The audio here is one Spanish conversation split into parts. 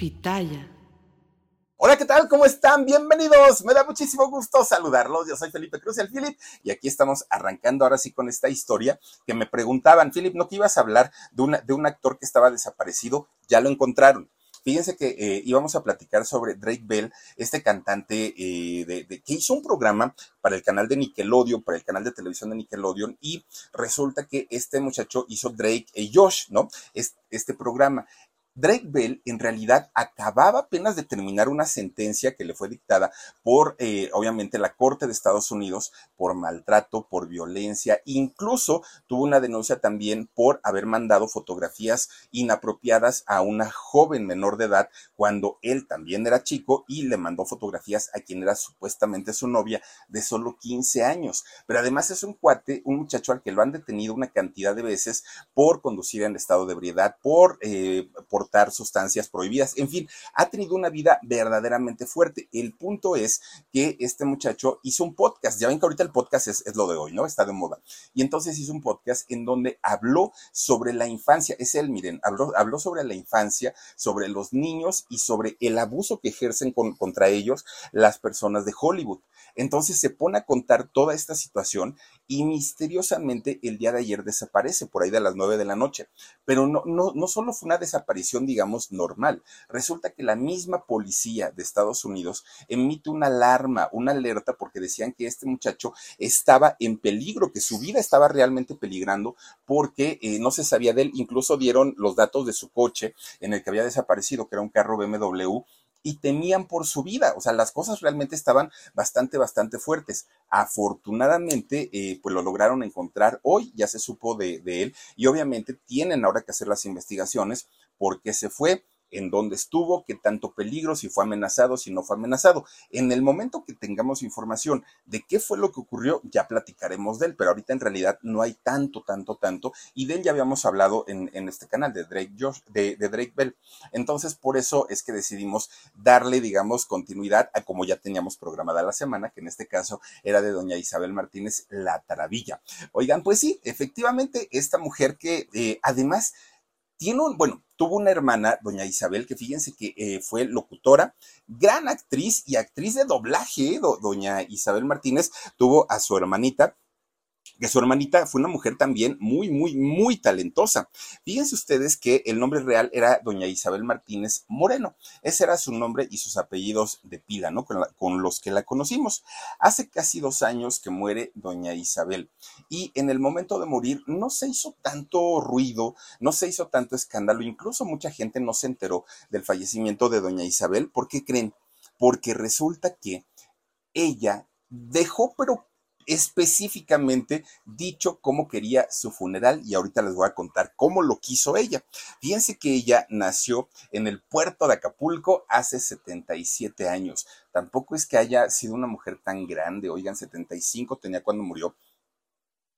Pitaya. Hola, ¿qué tal? ¿Cómo están? Bienvenidos. Me da muchísimo gusto saludarlos. Yo soy Felipe Cruz, el Philip, y aquí estamos arrancando ahora sí con esta historia que me preguntaban, Philip, ¿no que ibas a hablar de, de un actor que estaba desaparecido? Ya lo encontraron. Fíjense que eh, íbamos a platicar sobre Drake Bell, este cantante eh, de, que hizo un programa para el canal de Nickelodeon, para el canal de televisión de Nickelodeon, y resulta que este muchacho hizo Drake y Josh, ¿no? este programa. Drake Bell en realidad acababa apenas de terminar una sentencia que le fue dictada por, eh, obviamente, la Corte de Estados Unidos por maltrato, por violencia, incluso tuvo una denuncia también por haber mandado fotografías inapropiadas a una joven menor de edad cuando él también era chico y le mandó fotografías a quien era supuestamente su novia de solo 15 años. Pero además es un cuate, un muchacho al que lo han detenido una cantidad de veces por conducir en estado de ebriedad, por, eh, por sustancias prohibidas. En fin, ha tenido una vida verdaderamente fuerte. El punto es que este muchacho hizo un podcast. Ya ven que ahorita el podcast es, lo de hoy, ¿no? Está de moda. Y entonces hizo un podcast en donde habló sobre la infancia. Es él, miren, habló, habló sobre la infancia, sobre los niños y sobre el abuso que ejercen contra ellos las personas de Hollywood. Entonces se pone a contar toda esta situación y misteriosamente el día de ayer desaparece por ahí de las nueve de la noche. Pero no, no, no solo fue una desaparición, digamos, normal. Resulta que la misma policía de Estados Unidos emite una alarma, una alerta, porque decían que este muchacho estaba en peligro, que su vida estaba realmente peligrando porque eh, no se sabía de él. Incluso dieron los datos de su coche en el que había desaparecido, que era un carro BMW y temían por su vida. O sea, las cosas realmente estaban bastante, bastante fuertes. Afortunadamente, eh, pues lo lograron encontrar hoy, ya se supo de, de él y obviamente tienen ahora que hacer las investigaciones porque se fue en dónde estuvo, qué tanto peligro, si fue amenazado, si no fue amenazado. En el momento que tengamos información de qué fue lo que ocurrió, ya platicaremos de él, pero ahorita en realidad no hay tanto, tanto, tanto, y de él ya habíamos hablado en, este canal de Drake, Josh, de, de, Drake Bell. Entonces, por eso es que decidimos darle, digamos, continuidad a como ya teníamos programada la semana, que en este caso era de doña Isabel Martínez La Taravilla. Oigan, pues sí, efectivamente, esta mujer que eh, además tiene un, bueno, tuvo una hermana, doña Isabel, que fíjense que eh, fue locutora, gran actriz y actriz de doblaje, doña Isabel Martínez, tuvo a su hermanita, que su hermanita fue una mujer también muy, muy, muy talentosa. Fíjense ustedes que el nombre real era doña Isabel Martínez Moreno. Ese era su nombre y sus apellidos de pila, ¿no? Con, los que la conocimos. Hace casi dos años que muere doña Isabel y en el momento de morir no se hizo tanto ruido, no se hizo tanto escándalo, incluso mucha gente no se enteró del fallecimiento de doña Isabel. ¿Por qué creen? Porque resulta que ella dejó pero específicamente dicho cómo quería su funeral y ahorita les voy a contar cómo lo quiso ella. Fíjense que ella nació en el puerto de Acapulco hace 77 años. Tampoco es que haya sido una mujer tan grande, oigan, 75 tenía cuando murió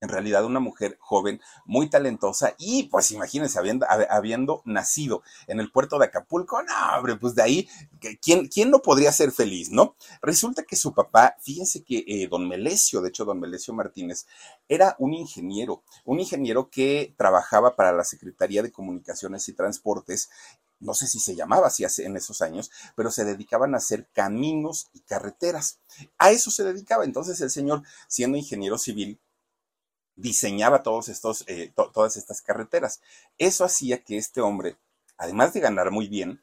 en realidad una mujer joven, muy talentosa y pues imagínense, habiendo, habiendo nacido en el puerto de Acapulco, no, hombre, pues de ahí, ¿quién, quién no podría ser feliz, no? Resulta que su papá, fíjense que eh, don Melesio, de hecho don Melesio Martínez, era un ingeniero, un ingeniero que trabajaba para la Secretaría de Comunicaciones y Transportes no sé si se llamaba así en esos años, pero se dedicaban a hacer caminos y carreteras. A eso se dedicaba. Entonces el señor, siendo ingeniero civil, diseñaba todos estos, eh, todas estas carreteras. Eso hacía que este hombre, además de ganar muy bien,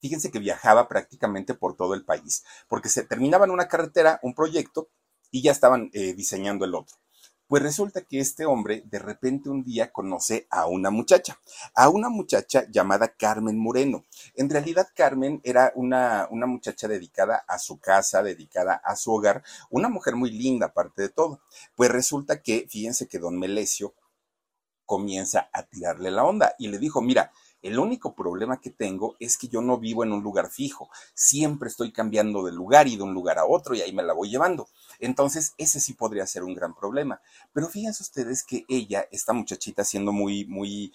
fíjense que viajaba prácticamente por todo el país, porque se terminaban una carretera, un proyecto, y ya estaban eh, diseñando el otro. Pues resulta que este hombre de repente un día conoce a una muchacha, a una muchacha llamada Carmen Moreno. En realidad Carmen era una, una muchacha dedicada a su casa, dedicada a su hogar, una mujer muy linda aparte de todo. Pues resulta que, fíjense que don Melesio comienza a tirarle la onda y le dijo, mira, el único problema que tengo es que yo no vivo en un lugar fijo. Siempre estoy cambiando de lugar y de un lugar a otro y ahí me la voy llevando. Entonces, ese sí podría ser un gran problema. Pero fíjense ustedes que ella, esta muchachita, siendo muy, muy,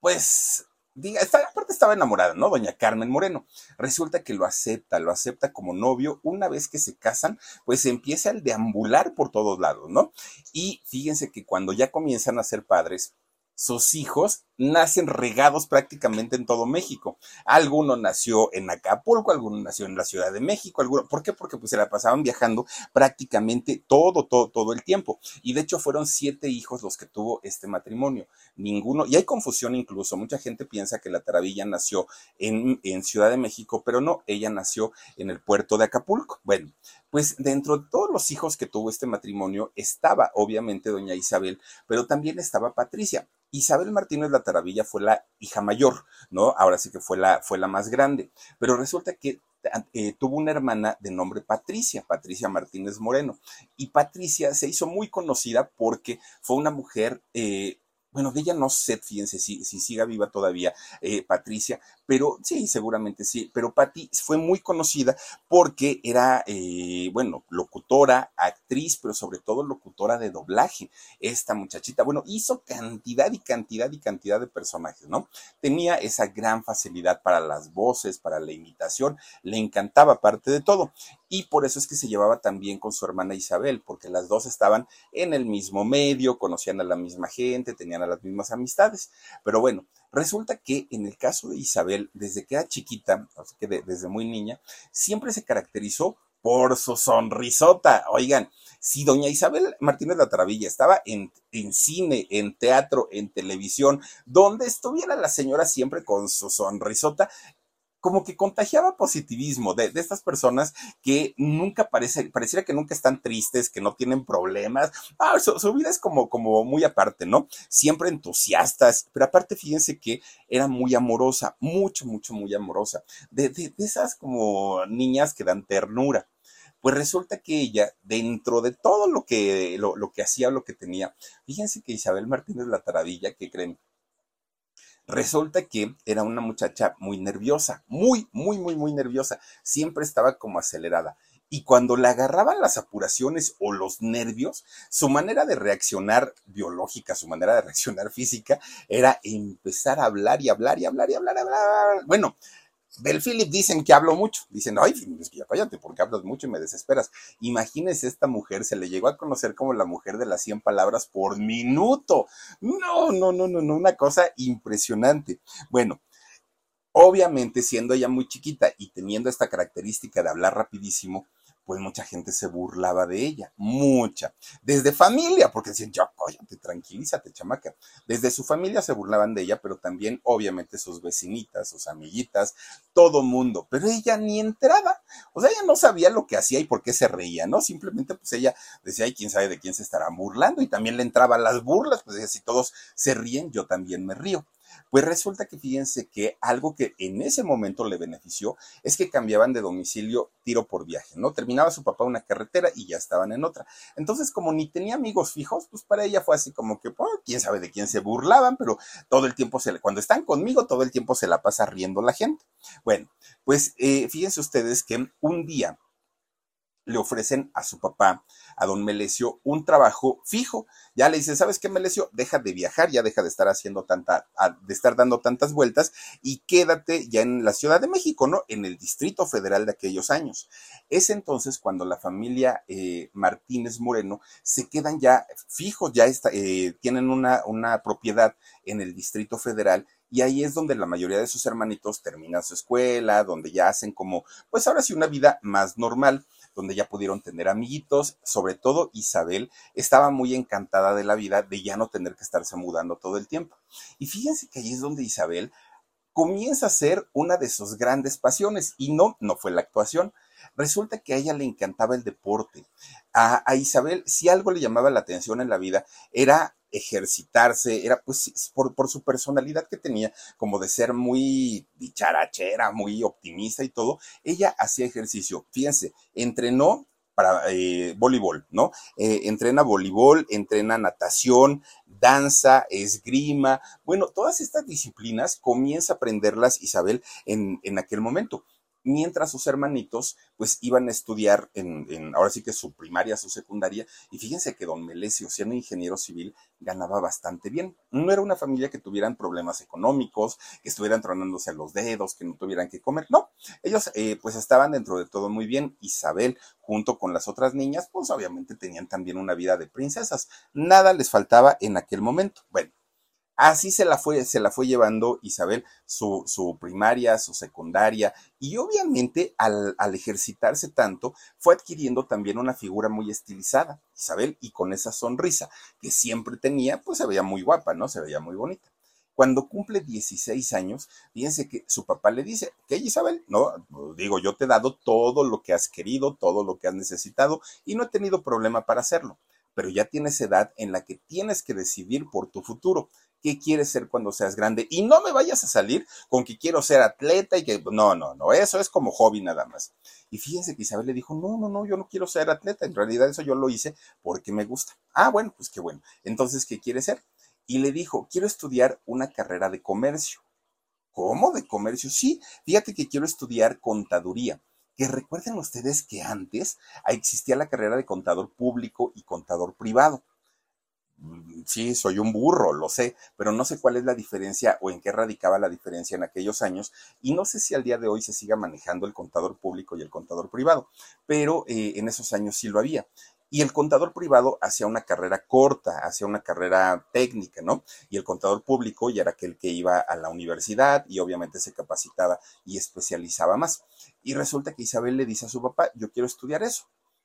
pues, diga, aparte estaba enamorada, ¿no? Doña Carmen Moreno. Resulta que lo acepta, lo acepta como novio. Una vez que se casan, pues empieza el deambular por todos lados, ¿no? Y fíjense que cuando ya comienzan a ser padres, sus hijos nacen regados prácticamente en todo México. Alguno nació en Acapulco, alguno nació en la Ciudad de México, alguno, ¿por qué? Porque pues se la pasaban viajando prácticamente todo, todo, todo el tiempo. Y de hecho fueron siete hijos los que tuvo este matrimonio. Ninguno, y hay confusión incluso, mucha gente piensa que la Taravilla nació en, en Ciudad de México, pero no, ella nació en el puerto de Acapulco. Bueno, pues dentro de todos los hijos que tuvo este matrimonio estaba obviamente doña Isabel, pero también estaba Patricia. Isabel Martínez La Taravilla fue la hija mayor, ¿no? Ahora sí que fue la, fue la más grande, pero resulta que eh, tuvo una hermana de nombre Patricia, Patricia Martínez Moreno, y Patricia se hizo muy conocida porque fue una mujer eh, bueno, de ella no sé, fíjense, si, si siga viva todavía eh, Patricia, pero sí, seguramente sí, pero Patti fue muy conocida porque era, eh, bueno, locutora, actriz, pero sobre todo locutora de doblaje. Esta muchachita, bueno, hizo cantidad y cantidad y cantidad de personajes, ¿no? Tenía esa gran facilidad para las voces, para la imitación, le encantaba parte de todo. Y por eso es que se llevaba tan bien con su hermana Isabel, porque las dos estaban en el mismo medio, conocían a la misma gente, tenían a las mismas amistades. Pero bueno, resulta que en el caso de Isabel, desde que era chiquita, así que desde muy niña, siempre se caracterizó por su sonrisota. Oigan, si doña Isabel Martínez la Taravilla estaba en, en, cine, en teatro, en televisión, donde estuviera la señora siempre con su sonrisota, como que contagiaba positivismo de, estas personas que nunca parece, pareciera que nunca están tristes, que no tienen problemas. Ah, su, vida es como, como muy aparte, ¿no? Siempre entusiastas, pero aparte fíjense que era muy amorosa, mucho, mucho, muy amorosa. De, de, esas como niñas que dan ternura. Pues resulta que ella, dentro de todo lo que, lo, lo que hacía, lo que tenía, fíjense que Isabel Martínez La Taravilla, que creen, Resulta que era una muchacha muy nerviosa, muy, muy, muy, muy nerviosa. Siempre estaba como acelerada. Y cuando la agarraban las apuraciones o los nervios, su manera de reaccionar biológica, su manera de reaccionar física, era empezar a hablar y hablar y hablar y hablar, y hablar. Bueno, del Philip dicen que hablo mucho. Dicen, ay, es ya cállate porque hablas mucho y me desesperas. Imagínese esta mujer, se le llegó a conocer como la mujer de las 100 palabras por minuto. No, no, no, no, no, una cosa impresionante. Bueno, obviamente siendo ella muy chiquita y teniendo esta característica de hablar rapidísimo, pues mucha gente se burlaba de ella, mucha. Desde familia, porque decían, ya, cállate, tranquilízate, chamaca. Desde su familia se burlaban de ella, pero también, obviamente, sus vecinitas, sus amiguitas, todo mundo. Pero ella ni entraba. O sea, ella no sabía lo que hacía y por qué se reía, ¿no? Simplemente, pues ella decía, ay, quién sabe de quién se estará burlando. Y también le entraban las burlas, pues decía, si todos se ríen, yo también me río. Pues resulta que fíjense que algo que en ese momento le benefició es que cambiaban de domicilio tiro por viaje, ¿no? Terminaba su papá una carretera y ya estaban en otra. Entonces, como ni tenía amigos fijos, pues para ella fue así como que, pues, quién sabe de quién se burlaban, pero todo el tiempo se le, cuando están conmigo, todo el tiempo se la pasa riendo la gente. Bueno, pues eh, fíjense ustedes que un día le ofrecen a su papá, a don Melesio, un trabajo fijo. Ya le dicen, ¿sabes qué, Melesio? Deja de viajar, ya deja de estar haciendo tanta, de estar dando tantas vueltas y quédate ya en la Ciudad de México, ¿no? En el Distrito Federal de aquellos años. Es entonces cuando la familia eh, Martínez Moreno se quedan ya fijos, ya está, eh, tienen una, una propiedad en el Distrito Federal y ahí es donde la mayoría de sus hermanitos terminan su escuela, donde ya hacen como, pues ahora sí, una vida más normal donde ya pudieron tener amiguitos, sobre todo Isabel estaba muy encantada de la vida de ya no tener que estarse mudando todo el tiempo. Y fíjense que ahí es donde Isabel comienza a ser una de sus grandes pasiones y no, no fue la actuación. Resulta que a ella le encantaba el deporte. A, Isabel, si algo le llamaba la atención en la vida, era ejercitarse, era pues por, su personalidad que tenía, como de ser muy dicharachera, muy optimista y todo, ella hacía ejercicio. Fíjense, entrenó para eh, voleibol, ¿no? Eh, entrena voleibol, entrena natación, danza, esgrima, bueno, todas estas disciplinas comienza a aprenderlas Isabel en aquel momento mientras sus hermanitos pues iban a estudiar en, ahora sí que su primaria, su secundaria, y fíjense que don Melesio, siendo ingeniero civil, ganaba bastante bien. No era una familia que tuvieran problemas económicos, que estuvieran tronándose los dedos, que no tuvieran que comer, no, ellos eh, pues estaban dentro de todo muy bien. Isabel, junto con las otras niñas, pues obviamente tenían también una vida de princesas, nada les faltaba en aquel momento. Bueno, Así se la fue, se la fue llevando Isabel, su, su primaria, su secundaria, y obviamente al, al, ejercitarse tanto, fue adquiriendo también una figura muy estilizada, Isabel, y con esa sonrisa que siempre tenía, pues se veía muy guapa, ¿no? Se veía muy bonita. Cuando cumple 16 años, fíjense que su papá le dice, ¿qué Isabel? No, digo, yo te he dado todo lo que has querido, todo lo que has necesitado y no he tenido problema para hacerlo, pero ya tienes edad en la que tienes que decidir por tu futuro. ¿Qué quieres ser cuando seas grande? Y no me vayas a salir con que quiero ser atleta y que no, no, no, eso es como hobby nada más. Y fíjense que Isabel le dijo, no, no, no, yo no quiero ser atleta, en realidad eso yo lo hice porque me gusta. Ah, bueno, pues qué bueno. Entonces, ¿qué quiere ser? y le dijo, quiero estudiar una carrera de comercio. ¿Cómo de comercio? Sí, fíjate que quiero estudiar contaduría. Que recuerden ustedes que antes existía la carrera de contador público y contador privado. Sí, soy un burro, lo sé, pero no sé cuál es la diferencia o en qué radicaba la diferencia en aquellos años y no sé si al día de hoy se siga manejando el contador público y el contador privado, pero eh, en esos años sí lo había. Y el contador privado hacía una carrera corta, hacía una carrera técnica, ¿no? Y el contador público ya era aquel que iba a la universidad y obviamente se capacitaba y especializaba más. Y resulta que Isabel le dice a su papá, yo quiero estudiar eso.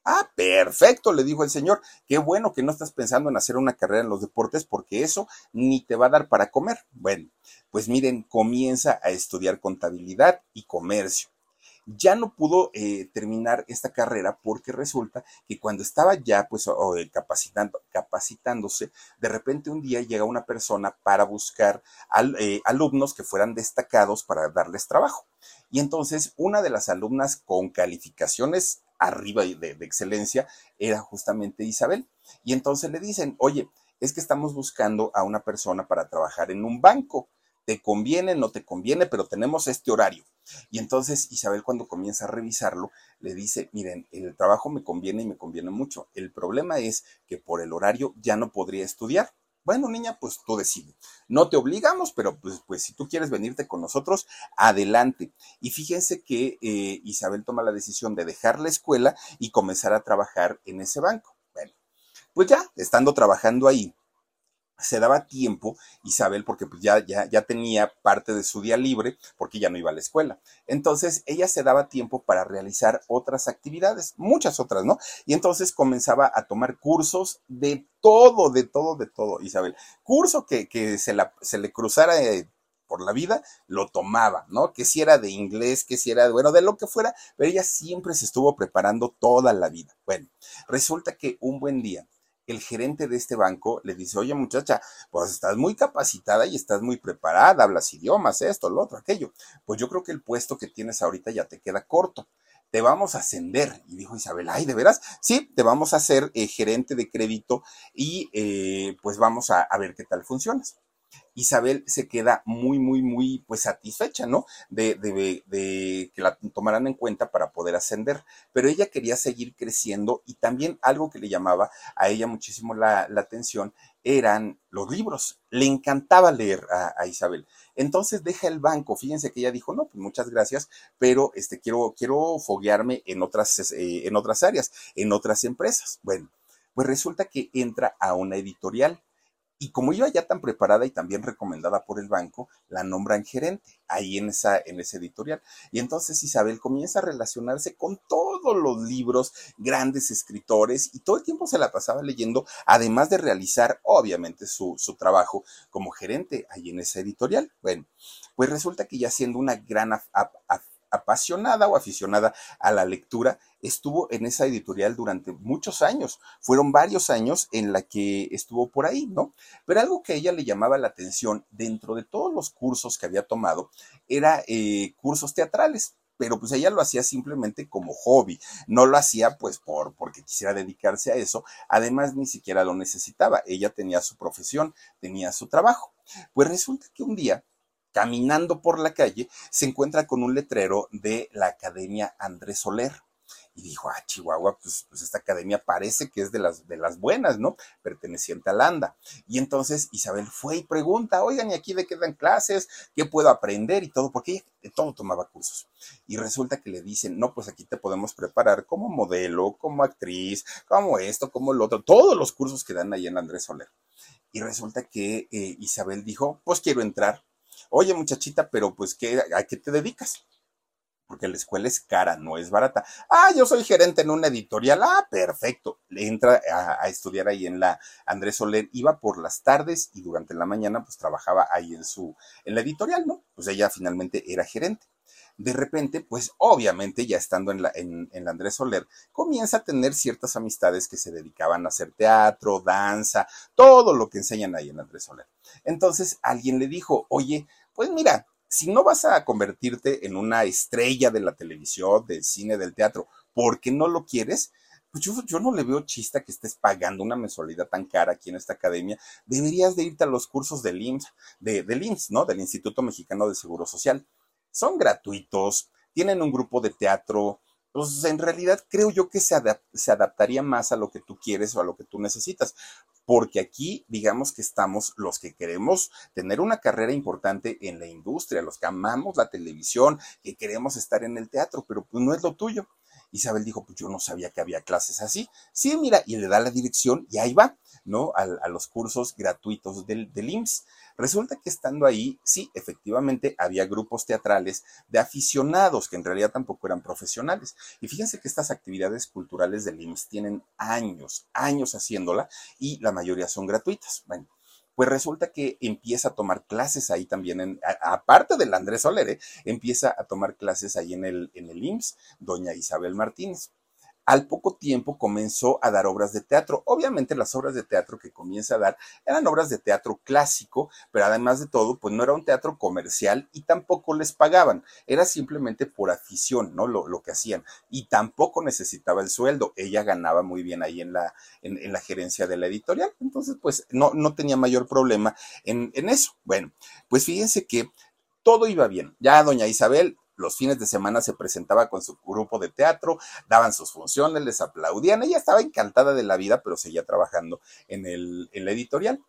Ah, perfecto, le dijo el señor. Qué bueno que no estás pensando en hacer una carrera en los deportes porque eso ni te va a dar para comer. Bueno, pues miren, comienza a estudiar contabilidad y comercio ya no pudo eh, terminar esta carrera porque resulta que cuando estaba ya pues eh, capacitando, capacitándose, de repente un día llega una persona para buscar eh, alumnos que fueran destacados para darles trabajo. Y entonces una de las alumnas con calificaciones arriba de, de excelencia era justamente Isabel. Y entonces le dicen, oye, es que estamos buscando a una persona para trabajar en un banco te conviene, no te conviene, pero tenemos este horario. Y entonces Isabel cuando comienza a revisarlo, le dice, miren, el trabajo me conviene y me conviene mucho. El problema es que por el horario ya no podría estudiar. Bueno, niña, pues tú decides. No te obligamos, pero pues, pues si tú quieres venirte con nosotros, adelante. Y fíjense que eh, Isabel toma la decisión de dejar la escuela y comenzar a trabajar en ese banco. Bueno, pues ya, estando trabajando ahí, se daba tiempo, Isabel, porque pues ya, ya, ya tenía parte de su día libre, porque ya no iba a la escuela. Entonces, ella se daba tiempo para realizar otras actividades, muchas otras, ¿no? Y entonces comenzaba a tomar cursos de todo, de todo, de todo, Isabel. Curso que, que se, la, se le cruzara eh, por la vida, lo tomaba, ¿no? Que si era de inglés, que si era, bueno, de lo que fuera, pero ella siempre se estuvo preparando toda la vida. Bueno, resulta que un buen día, el gerente de este banco le dice, oye muchacha, pues estás muy capacitada y estás muy preparada, hablas idiomas, esto, lo otro, aquello. Pues yo creo que el puesto que tienes ahorita ya te queda corto. Te vamos a ascender. Y dijo Isabel, ay, ¿de veras? Sí, te vamos a hacer eh, gerente de crédito y eh, pues vamos a, a ver qué tal funcionas. Isabel se queda muy, muy, muy, pues satisfecha, ¿no? De, de, de, que la tomaran en cuenta para poder ascender. Pero ella quería seguir creciendo y también algo que le llamaba a ella muchísimo la, la atención eran los libros. Le encantaba leer a, Isabel. Entonces deja el banco. Fíjense que ella dijo, no, pues muchas gracias, pero este, quiero, quiero foguearme en otras, eh, en otras áreas, en otras empresas. Bueno, pues resulta que entra a una editorial y como iba ya tan preparada y también recomendada por el banco, la nombran gerente ahí en esa en ese editorial. Y entonces Isabel comienza a relacionarse con todos los libros, grandes escritores, y todo el tiempo se la pasaba leyendo, además de realizar, obviamente, su, su trabajo como gerente ahí en esa editorial. Bueno, pues resulta que ya siendo una gran apasionada o aficionada a la lectura, estuvo en esa editorial durante muchos años. Fueron varios años en la que estuvo por ahí, ¿no? Pero algo que a ella le llamaba la atención dentro de todos los cursos que había tomado era eh, cursos teatrales pero pues ella lo hacía simplemente como hobby, no lo hacía pues por porque quisiera dedicarse a eso, además ni siquiera lo necesitaba, ella tenía su profesión, tenía su trabajo. Pues resulta que un día caminando por la calle, se encuentra con un letrero de la Academia Andrés Soler. y dijo, ah, Chihuahua, pues, pues, esta academia parece que es de las, de las buenas, ¿no? Perteneciente a Landa. Y entonces Isabel fue y pregunta, oigan, ¿y aquí de qué dan clases? ¿Qué puedo aprender? Y todo, porque ella de todo tomaba cursos. Y resulta que le dicen, no, pues aquí te podemos preparar como modelo, como actriz, como esto, como lo otro, todos los cursos que dan ahí en Andrés Soler. Y resulta que eh, Isabel dijo, pues quiero entrar. Oye, muchachita, pero pues, ¿qué, ¿a qué te dedicas? porque la escuela es cara, no es barata. Ah, yo soy gerente en una editorial. Ah, perfecto. Le entra a, estudiar ahí en la Andrés Soler. Iba por las tardes y durante la mañana pues trabajaba ahí en su, en la editorial, ¿no? Pues ella finalmente era gerente. De repente, pues obviamente ya estando en la, en, en la Andrés Soler, comienza a tener ciertas amistades que se dedicaban a hacer teatro, danza, todo lo que enseñan ahí en Andrés Soler. Entonces alguien le dijo, oye, pues mira, si no vas a convertirte en una estrella de la televisión, del cine, del teatro, porque no lo quieres, pues yo, no le veo chista que estés pagando una mensualidad tan cara aquí en esta academia. Deberías de irte a los cursos del IMSS, de, del IMSS, ¿no? Del Instituto Mexicano de Seguro Social. Son gratuitos, tienen un grupo de teatro, pues en realidad creo yo que se, se, adaptaría más a lo que tú quieres o a lo que tú necesitas porque aquí digamos que estamos los que queremos tener una carrera importante en la industria, los que amamos la televisión, que queremos estar en el teatro, pero pues no es lo tuyo. Isabel dijo, pues yo no sabía que había clases así. Sí, mira, y le da la dirección y ahí va, ¿no? A, los cursos gratuitos del, del IMSS. Resulta que estando ahí, sí, efectivamente había grupos teatrales de aficionados que en realidad tampoco eran profesionales. Y fíjense que estas actividades culturales del IMSS tienen años, años haciéndola y la mayoría son gratuitas. Bueno, pues resulta que empieza a tomar clases ahí también, en, aparte del Andrés Soler, ¿eh? empieza a tomar clases ahí en el, en el IMSS, doña Isabel Martínez al poco tiempo comenzó a dar obras de teatro. Obviamente las obras de teatro que comienza a dar eran obras de teatro clásico, pero además de todo, pues no era un teatro comercial y tampoco les pagaban. Era simplemente por afición, ¿no? Lo, lo que hacían. Y tampoco necesitaba el sueldo. Ella ganaba muy bien ahí en la, en, la gerencia de la editorial. Entonces, pues no, no tenía mayor problema en, en eso. Bueno, pues fíjense que todo iba bien. Ya doña Isabel los fines de semana se presentaba con su grupo de teatro, daban sus funciones, les aplaudían. Ella estaba encantada de la vida, pero seguía trabajando en, el, en la editorial.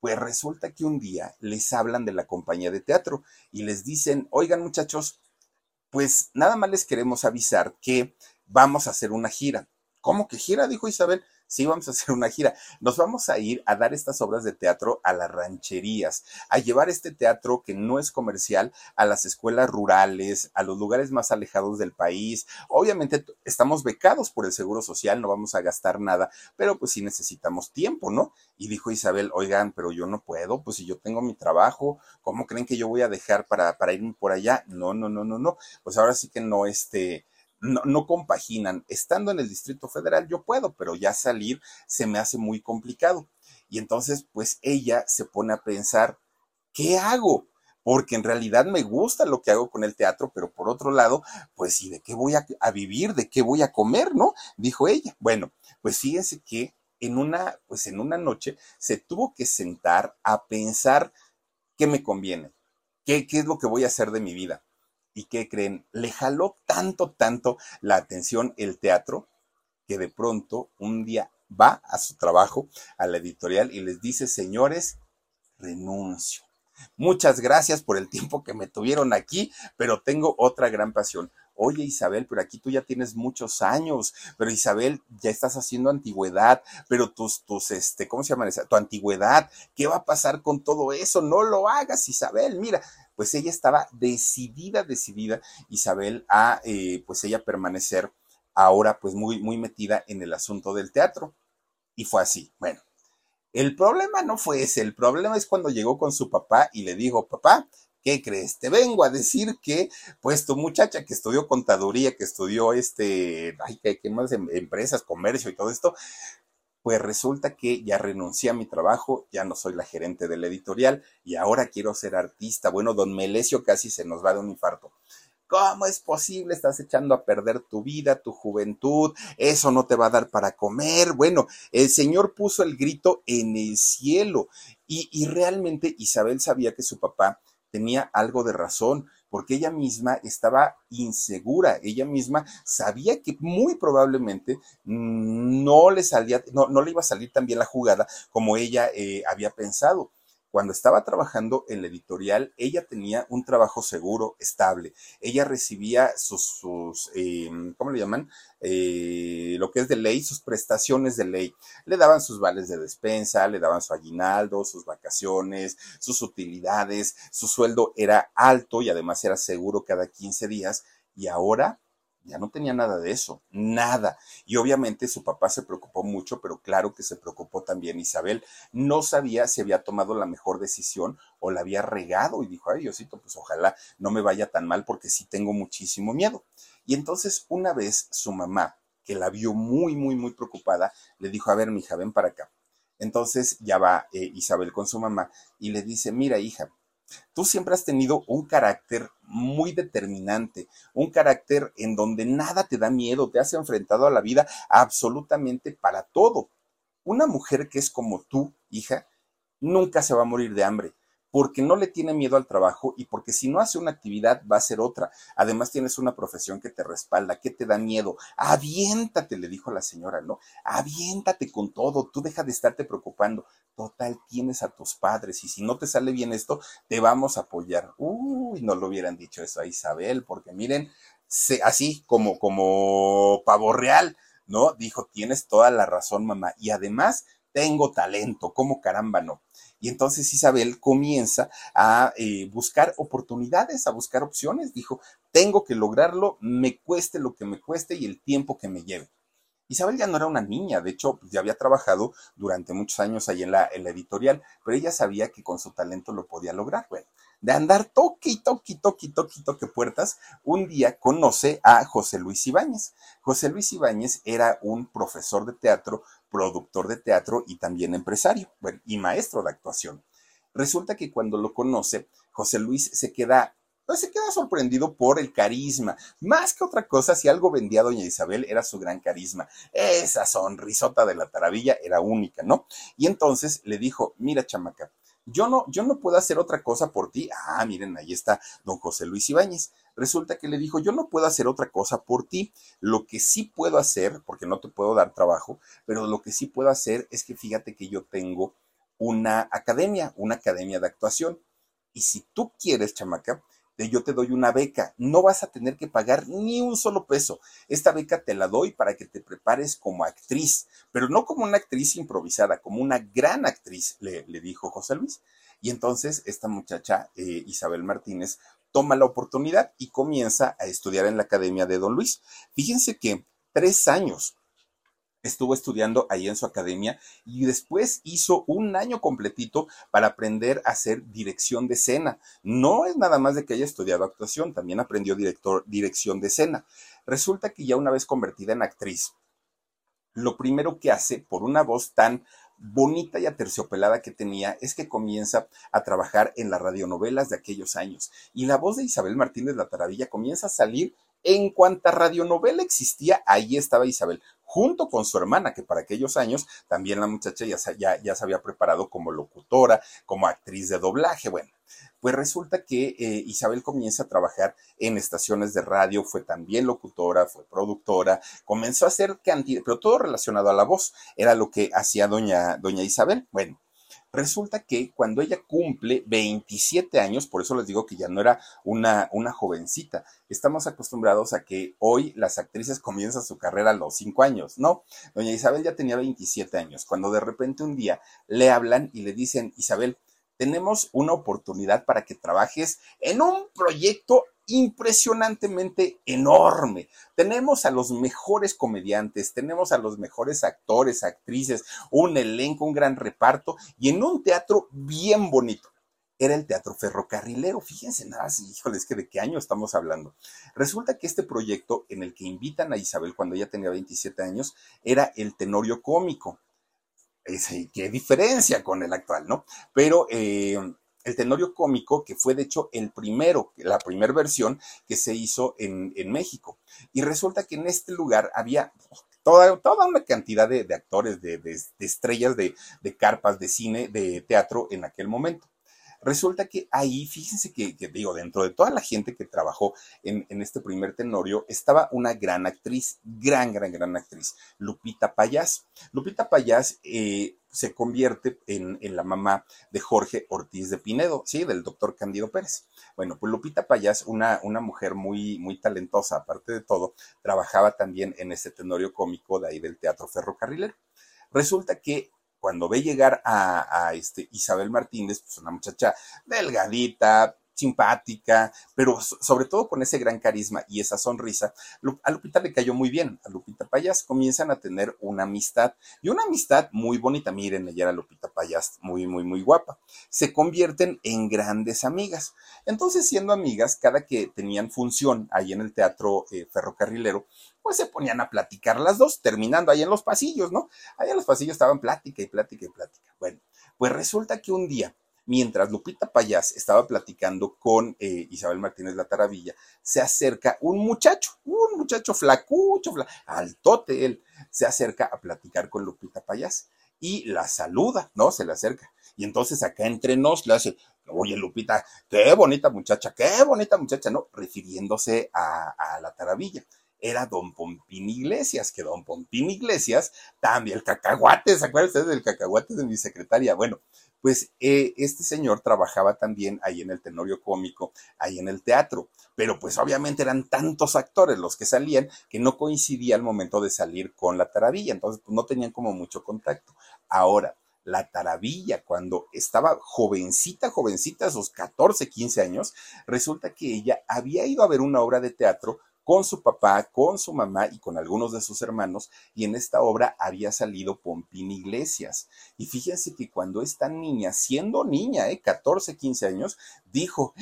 Pues resulta que un día les hablan de la compañía de teatro y les dicen, oigan muchachos, pues nada más les queremos avisar que vamos a hacer una gira. ¿Cómo que gira? Dijo Isabel sí vamos a hacer una gira. Nos vamos a ir a dar estas obras de teatro a las rancherías, a llevar este teatro que no es comercial a las escuelas rurales, a los lugares más alejados del país. Obviamente estamos becados por el Seguro Social, no vamos a gastar nada, pero pues sí necesitamos tiempo, ¿no? Y dijo Isabel, oigan, pero yo no puedo, pues si yo tengo mi trabajo, ¿cómo creen que yo voy a dejar para, para irme por allá? No, no, no, no, no. Pues ahora sí que no, este, no, compaginan. Estando en el Distrito Federal yo puedo, pero ya salir se me hace muy complicado. Y entonces, pues ella se pone a pensar, ¿qué hago? Porque en realidad me gusta lo que hago con el teatro, pero por otro lado, pues ¿y de qué voy a, a vivir? ¿De qué voy a comer? ¿No? Dijo ella. Bueno, pues fíjense que en una, pues en una noche se tuvo que sentar a pensar qué me conviene, qué, qué es lo que voy a hacer de mi vida. ¿Y qué creen? Le jaló tanto, tanto la atención el teatro que de pronto un día va a su trabajo, a la editorial y les dice, señores, renuncio. Muchas gracias por el tiempo que me tuvieron aquí, pero tengo otra gran pasión. Oye Isabel, pero aquí tú ya tienes muchos años, pero Isabel, ya estás haciendo antigüedad, pero tus, tus, este, ¿cómo se llama? Tu antigüedad, ¿qué va a pasar con todo eso? No lo hagas, Isabel, mira, pues ella estaba decidida, decidida, Isabel, a eh, pues ella permanecer ahora pues muy, muy metida en el asunto del teatro. Y fue así. Bueno, el problema no fue ese, el problema es cuando llegó con su papá y le dijo, papá, ¿qué crees? Te vengo a decir que, pues tu muchacha que estudió contaduría, que estudió este, ay, ¿qué, más? Em, empresas, comercio y todo esto, pues resulta que ya renuncié a mi trabajo, ya no soy la gerente de la editorial y ahora quiero ser artista. Bueno, don Melesio casi se nos va de un infarto. ¿Cómo es posible? Estás echando a perder tu vida, tu juventud, eso no te va a dar para comer. Bueno, el Señor puso el grito en el cielo y, y realmente Isabel sabía que su papá tenía algo de razón, porque ella misma estaba insegura, ella misma sabía que muy probablemente no le salía, no, no le iba a salir tan bien la jugada como ella eh, había pensado cuando estaba trabajando en la editorial, ella tenía un trabajo seguro, estable. Ella recibía sus, sus em, ¿cómo le llaman? Eh, lo que es de ley, sus prestaciones de ley. Le daban sus vales de despensa, le daban su aguinaldo, sus vacaciones, sus utilidades. Su sueldo era alto y además era seguro cada 15 días. Y ahora ya no tenía nada de eso, nada. Y obviamente su papá se preocupó mucho, pero claro que se preocupó también Isabel. No sabía si había tomado la mejor decisión o la había regado y dijo, ay Diosito, pues ojalá no me vaya tan mal porque sí tengo muchísimo miedo. Y entonces una vez su mamá, que la vio muy, muy, muy preocupada, le dijo, a ver, mija, ven para acá. Entonces ya va eh, Isabel con su mamá y le dice, mira, hija, Tú siempre has tenido un carácter muy determinante, un carácter en donde nada te da miedo, te has enfrentado a la vida absolutamente para todo. Una mujer que es como tú, hija, nunca se va a morir de hambre porque no le tiene miedo al trabajo y porque si no hace una actividad va a ser otra. Además tienes una profesión que te respalda, que te da miedo. Aviéntate, le dijo la señora, ¿no? Aviéntate con todo, tú deja de estarte preocupando. Total, tienes a tus padres y si no te sale bien esto, te vamos a apoyar. Uy, no lo hubieran dicho eso a Isabel, porque miren, así como, como pavo real, ¿no? Dijo, tienes toda la razón, mamá. Y además, tengo talento, ¿cómo caramba no? Y entonces Isabel comienza a eh, buscar oportunidades, a buscar opciones. Dijo, tengo que lograrlo, me cueste lo que me cueste y el tiempo que me lleve. Isabel ya no era una niña, de hecho, ya había trabajado durante muchos años ahí en la, editorial, pero ella sabía que con su talento lo podía lograr. Bueno, de andar toque y toque y toque toque puertas, un día conoce a José Luis Ibáñez. José Luis Ibáñez era un profesor de teatro productor de teatro y también empresario, y maestro de actuación. Resulta que cuando lo conoce, José Luis se queda pues se queda sorprendido por el carisma. Más que otra cosa, si algo vendía a doña Isabel era su gran carisma. Esa sonrisota de la taravilla era única, ¿no? Y entonces le dijo, mira chamaca, yo no, yo no puedo hacer otra cosa por ti. Ah, miren, ahí está don José Luis Ibáñez resulta que le dijo, yo no puedo hacer otra cosa por ti, lo que sí puedo hacer, porque no te puedo dar trabajo, pero lo que sí puedo hacer es que fíjate que yo tengo una academia, una academia de actuación. Y si tú quieres, chamaca, yo te doy una beca. No vas a tener que pagar ni un solo peso. Esta beca te la doy para que te prepares como actriz, pero no como una actriz improvisada, como una gran actriz, le, dijo José Luis. Y entonces esta muchacha, eh, Isabel Martínez, toma la oportunidad y comienza a estudiar en la Academia de Don Luis. Fíjense que tres años estuvo estudiando ahí en su academia y después hizo un año completito para aprender a hacer dirección de escena. No es nada más de que haya estudiado actuación, también aprendió director, dirección de escena. Resulta que ya una vez convertida en actriz, lo primero que hace por una voz tan bonita y aterciopelada que tenía es que comienza a trabajar en las radionovelas de aquellos años. Y la voz de Isabel Martínez La Taravilla comienza a salir en cuanta radionovela existía, ahí estaba Isabel, junto con su hermana, que para aquellos años también la muchacha ya, ya, ya se había preparado como locutora, como actriz de doblaje. Bueno, pues resulta que eh, Isabel comienza a trabajar en estaciones de radio, fue también locutora, fue productora, comenzó a hacer cantidad, pero todo relacionado a la voz, era lo que hacía doña, doña Isabel. Bueno, Resulta que cuando ella cumple 27 años, por eso les digo que ya no era una, una jovencita, estamos acostumbrados a que hoy las actrices comienzan su carrera a los 5 años, ¿no? Doña Isabel ya tenía 27 años, cuando de repente un día le hablan y le dicen, Isabel, tenemos una oportunidad para que trabajes en un proyecto impresionantemente enorme. Tenemos a los mejores comediantes, tenemos a los mejores actores, actrices, un elenco, un gran reparto y en un teatro bien bonito. Era el Teatro Ferrocarrilero. Fíjense nada, híjoles, que de qué año estamos hablando. Resulta que este proyecto en el que invitan a Isabel cuando ella tenía 27 años era el Tenorio Cómico qué diferencia con el actual, ¿no? Pero eh, el tenorio cómico, que fue de hecho el primero, la primera versión que se hizo en, México. Y resulta que en este lugar había toda, toda una cantidad de, actores, de, estrellas, de, carpas, de cine, de teatro en aquel momento. Resulta que ahí, fíjense que, digo, dentro de toda la gente que trabajó en, este primer tenorio, estaba una gran actriz, gran, gran, gran actriz, Lupita Payás. Lupita Payás eh, se convierte en, la mamá de Jorge Ortiz de Pinedo, sí, del doctor Candido Pérez. Bueno, pues Lupita Payás, una, una mujer muy, muy talentosa, aparte de todo, trabajaba también en este tenorio cómico de ahí del Teatro Ferrocarrilero. Resulta que cuando ve llegar a, este Isabel Martínez, pues una muchacha delgadita, simpática, pero sobre todo con ese gran carisma y esa sonrisa, a Lupita le cayó muy bien. A Lupita Payas comienzan a tener una amistad y una amistad muy bonita. Miren, ella era Lupita Payas, muy, muy, muy guapa. Se convierten en grandes amigas. Entonces, siendo amigas, cada que tenían función ahí en el teatro eh, ferrocarrilero, pues se ponían a platicar las dos, terminando ahí en los pasillos, ¿no? Ahí en los pasillos estaban plática y plática y plática. Bueno, pues resulta que un día mientras Lupita Payas estaba platicando con eh, Isabel Martínez La Taravilla, se acerca un muchacho, un muchacho flacucho, altote él, se acerca a platicar con Lupita Payas y la saluda, ¿no? Se le acerca. Y entonces acá entre nos le hace, oye Lupita, qué bonita muchacha, qué bonita muchacha, ¿no? Refiriéndose a, a la Taravilla era don Pompín Iglesias, que don Pompín Iglesias, también el cacahuate, ¿se acuerdan ustedes del cacahuate de mi secretaria? Bueno, pues eh, este señor trabajaba también ahí en el tenorio cómico, ahí en el teatro, pero pues obviamente eran tantos actores los que salían que no coincidía el momento de salir con la taravilla, entonces pues, no tenían como mucho contacto. Ahora, la taravilla, cuando estaba jovencita, jovencita, a sus 14, 15 años, resulta que ella había ido a ver una obra de teatro con su papá, con su mamá y con algunos de sus hermanos, y en esta obra había salido Pompín Iglesias. Y fíjense que cuando esta niña, siendo niña, ¿eh? 14, 15 años, dijo,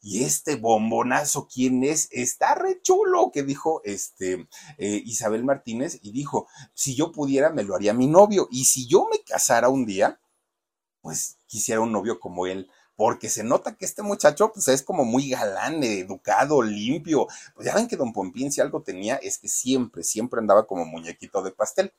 ¿y este bombonazo quién es? Está re chulo, que dijo este, eh, Isabel Martínez, y dijo, si yo pudiera, me lo haría mi novio, y si yo me casara un día, pues quisiera un novio como él porque se nota que este muchacho pues es como muy galán, educado, limpio. Pues ya ven que don Pompín si algo tenía es que siempre, siempre andaba como muñequito de pastel.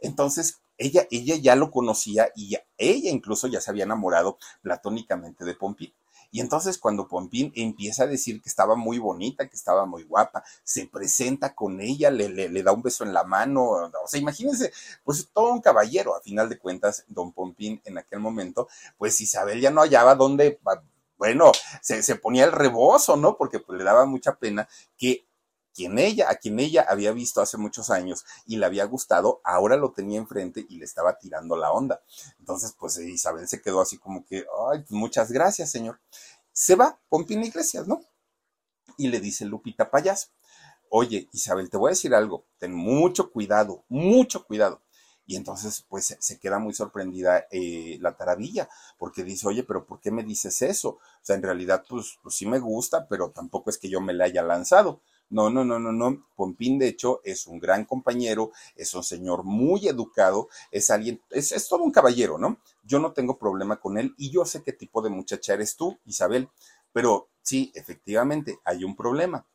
Entonces, ella, ella ya lo conocía y ella incluso ya se había enamorado platónicamente de Pompín. Y entonces cuando Pompín empieza a decir que estaba muy bonita, que estaba muy guapa, se presenta con ella, le, le, da un beso en la mano, o sea, imagínense, pues todo un caballero, a final de cuentas, don Pompín en aquel momento, pues Isabel ya no hallaba dónde bueno, se, se, ponía el rebozo, ¿no? Porque pues, le daba mucha pena que ella, a quien ella había visto hace muchos años y le había gustado, ahora lo tenía enfrente y le estaba tirando la onda. Entonces, pues Isabel se quedó así como que, ay, pues, muchas gracias, señor. Se va Pompín Iglesias, ¿no? Y le dice Lupita Payaso, oye, Isabel, te voy a decir algo, ten mucho cuidado, mucho cuidado. Y entonces, pues se queda muy sorprendida eh, la taravilla, porque dice, oye, pero ¿por qué me dices eso? O sea, en realidad, pues, pues sí me gusta, pero tampoco es que yo me la haya lanzado. No, no, no, no, no. Pompín, de hecho, es un gran compañero, es un señor muy educado, es alguien, es, todo un caballero, ¿no? Yo no tengo problema con él y yo sé qué tipo de muchacha eres tú, Isabel. Pero sí, efectivamente, hay un problema.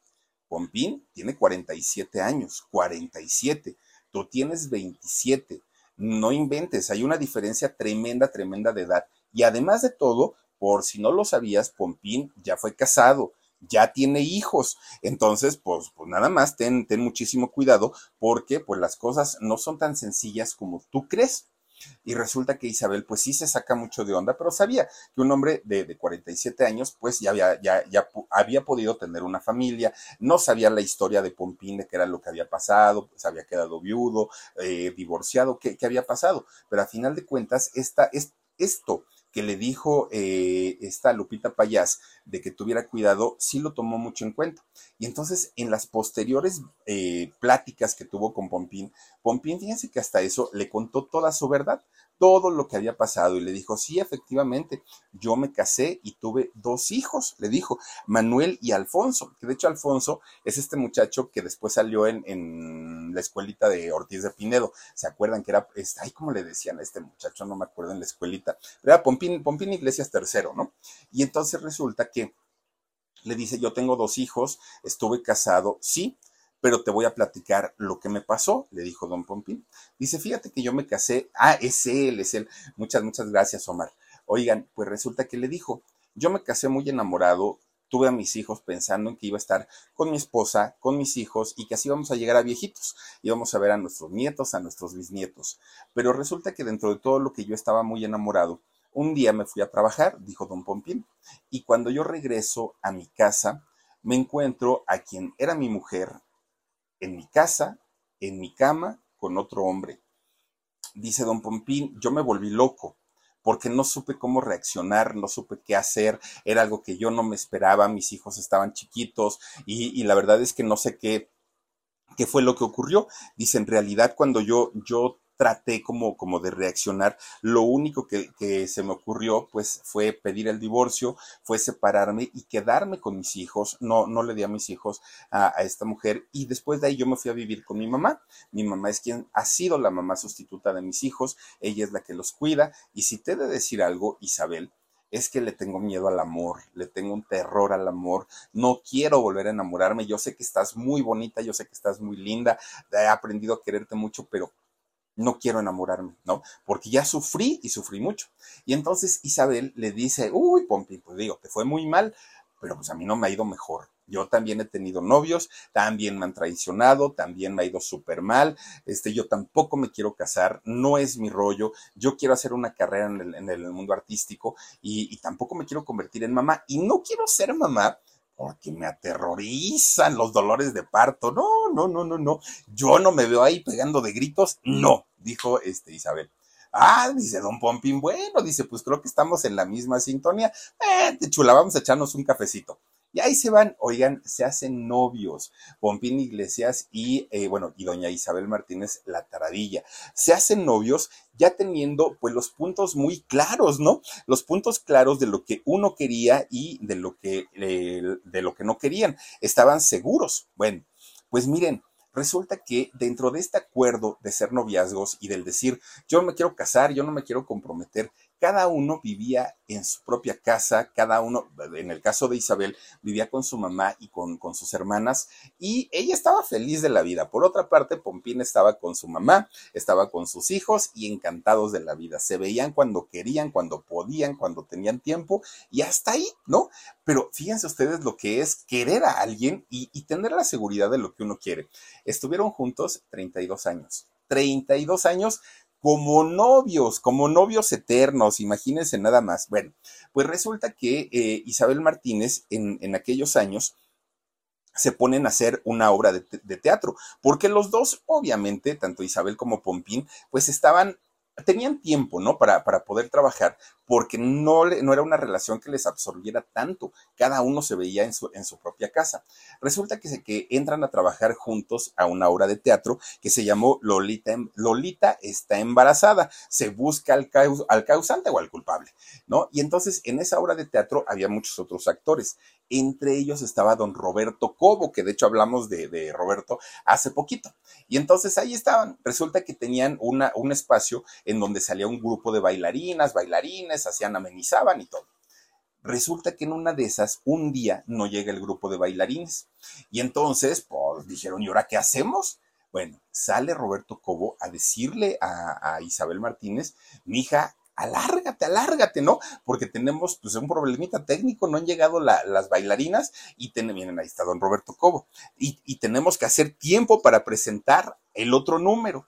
Pompín tiene 47 años, 47. Tú tienes 27. No inventes, hay una diferencia tremenda, tremenda de edad. Y además de todo, por si no lo sabías, Pompín ya fue casado ya tiene hijos. Entonces, pues, pues nada más ten, ten muchísimo cuidado porque pues las cosas no son tan sencillas como tú crees. Y resulta que Isabel, pues sí se saca mucho de onda, pero sabía que un hombre de, de 47 años, pues ya había, ya, ya había podido tener una familia, no sabía la historia de Pompín, de qué era lo que había pasado, pues había quedado viudo, eh, divorciado, qué, qué, había pasado. Pero a final de cuentas, esta, es, esto que le dijo eh, esta Lupita Payás de que tuviera cuidado, sí lo tomó mucho en cuenta. Y entonces en las posteriores eh, pláticas que tuvo con Pompín, Pompín, fíjense que hasta eso le contó toda su verdad todo lo que había pasado y le dijo, sí, efectivamente, yo me casé y tuve dos hijos, le dijo, Manuel y Alfonso, que de hecho Alfonso es este muchacho que después salió en, en la escuelita de Ortiz de Pinedo, ¿se acuerdan que era, ay, ¿cómo le decían a este muchacho? No me acuerdo en la escuelita, era Pompín, Pompín Iglesias tercero, ¿no? Y entonces resulta que le dice, yo tengo dos hijos, estuve casado, sí, pero te voy a platicar lo que me pasó, le dijo don Pompín. Dice, fíjate que yo me casé, ah, es él, es él. Muchas, muchas gracias, Omar. Oigan, pues resulta que le dijo, yo me casé muy enamorado, tuve a mis hijos pensando en que iba a estar con mi esposa, con mis hijos y que así íbamos a llegar a viejitos. Íbamos a ver a nuestros nietos, a nuestros bisnietos. Pero resulta que dentro de todo lo que yo estaba muy enamorado, un día me fui a trabajar, dijo don Pompín, y cuando yo regreso a mi casa, me encuentro a quien era mi mujer en mi casa, en mi cama, con otro hombre. Dice don Pompín, yo me volví loco porque no supe cómo reaccionar, no supe qué hacer, era algo que yo no me esperaba, mis hijos estaban chiquitos y, la verdad es que no sé qué, qué fue lo que ocurrió. Dice, en realidad cuando yo, yo traté como, como de reaccionar. Lo único que, se me ocurrió, pues, fue pedir el divorcio, fue separarme y quedarme con mis hijos. No, no le di a mis hijos a, esta mujer. Y después de ahí yo me fui a vivir con mi mamá. Mi mamá es quien ha sido la mamá sustituta de mis hijos. Ella es la que los cuida. Y si te he de decir algo, Isabel, es que le tengo miedo al amor, le tengo un terror al amor, no quiero volver a enamorarme, yo sé que estás muy bonita, yo sé que estás muy linda, he aprendido a quererte mucho, pero no quiero enamorarme, ¿no? Porque ya sufrí y sufrí mucho. Y entonces Isabel le dice, uy, Pompi, pues digo, te fue muy mal, pero pues a mí no me ha ido mejor. Yo también he tenido novios, también me han traicionado, también me ha ido súper mal, este, yo tampoco me quiero casar, no es mi rollo, yo quiero hacer una carrera en el, mundo artístico y, y tampoco me quiero convertir en mamá y no quiero ser mamá porque me aterrorizan los dolores de parto. No, no, no, no, no. Yo no me veo ahí pegando de gritos. No, dijo este Isabel. Ah, dice Don Pompín, bueno, dice, pues creo que estamos en la misma sintonía. Eh, chula, vamos a echarnos un cafecito. Y ahí se van, oigan, se hacen novios, Pompín Iglesias y, eh, bueno, y doña Isabel Martínez La Taradilla. Se hacen novios ya teniendo, pues, los puntos muy claros, ¿no? Los puntos claros de lo que uno quería y de lo que, de lo que no querían. Estaban seguros. Bueno, pues miren, resulta que dentro de este acuerdo de ser noviazgos y del decir, yo me quiero casar, yo no me quiero comprometer, cada uno vivía en su propia casa, cada uno, en el caso de Isabel, vivía con su mamá y con, con, sus hermanas, y ella estaba feliz de la vida. Por otra parte, Pompín estaba con su mamá, estaba con sus hijos y encantados de la vida. Se veían cuando querían, cuando podían, cuando tenían tiempo, y hasta ahí, ¿no? Pero fíjense ustedes lo que es querer a alguien y, y tener la seguridad de lo que uno quiere. Estuvieron juntos 32 años. 32 años como novios, como novios eternos, imagínense nada más. Bueno, pues resulta que eh, Isabel Martínez en, en, aquellos años se ponen a hacer una obra de, de, teatro, porque los dos, obviamente, tanto Isabel como Pompín, pues estaban tenían tiempo, ¿no? Para, para poder trabajar, porque no, no, era una relación que les absorbiera tanto. Cada uno se veía en su, en su propia casa. Resulta que, se, que entran a trabajar juntos a una obra de teatro que se llamó Lolita, Lolita está embarazada. Se busca al, al causante o al culpable, ¿no? Y entonces en esa obra de teatro había muchos otros actores. Entre ellos estaba don Roberto Cobo, que de hecho hablamos de, de Roberto hace poquito. Y entonces ahí estaban. Resulta que tenían una, un espacio en donde salía un grupo de bailarinas, bailarines, hacían, amenizaban y todo. Resulta que en una de esas, un día no llega el grupo de bailarines. Y entonces, pues dijeron, ¿y ahora qué hacemos? Bueno, sale Roberto Cobo a decirle a, Isabel Martínez, mi hija, alárgate, alárgate, ¿no? Porque tenemos pues un problemita técnico, no han llegado las bailarinas y vienen ahí está don Roberto Cobo. Y, y tenemos que hacer tiempo para presentar el otro número.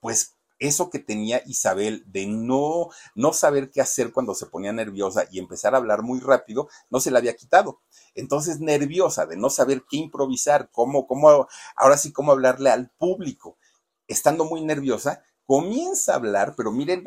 Pues eso que tenía Isabel de no, no saber qué hacer cuando se ponía nerviosa y empezar a hablar muy rápido, no se la había quitado. Entonces, nerviosa de no saber qué improvisar, cómo, cómo, ahora sí, cómo hablarle al público. Estando muy nerviosa, comienza a hablar, pero miren,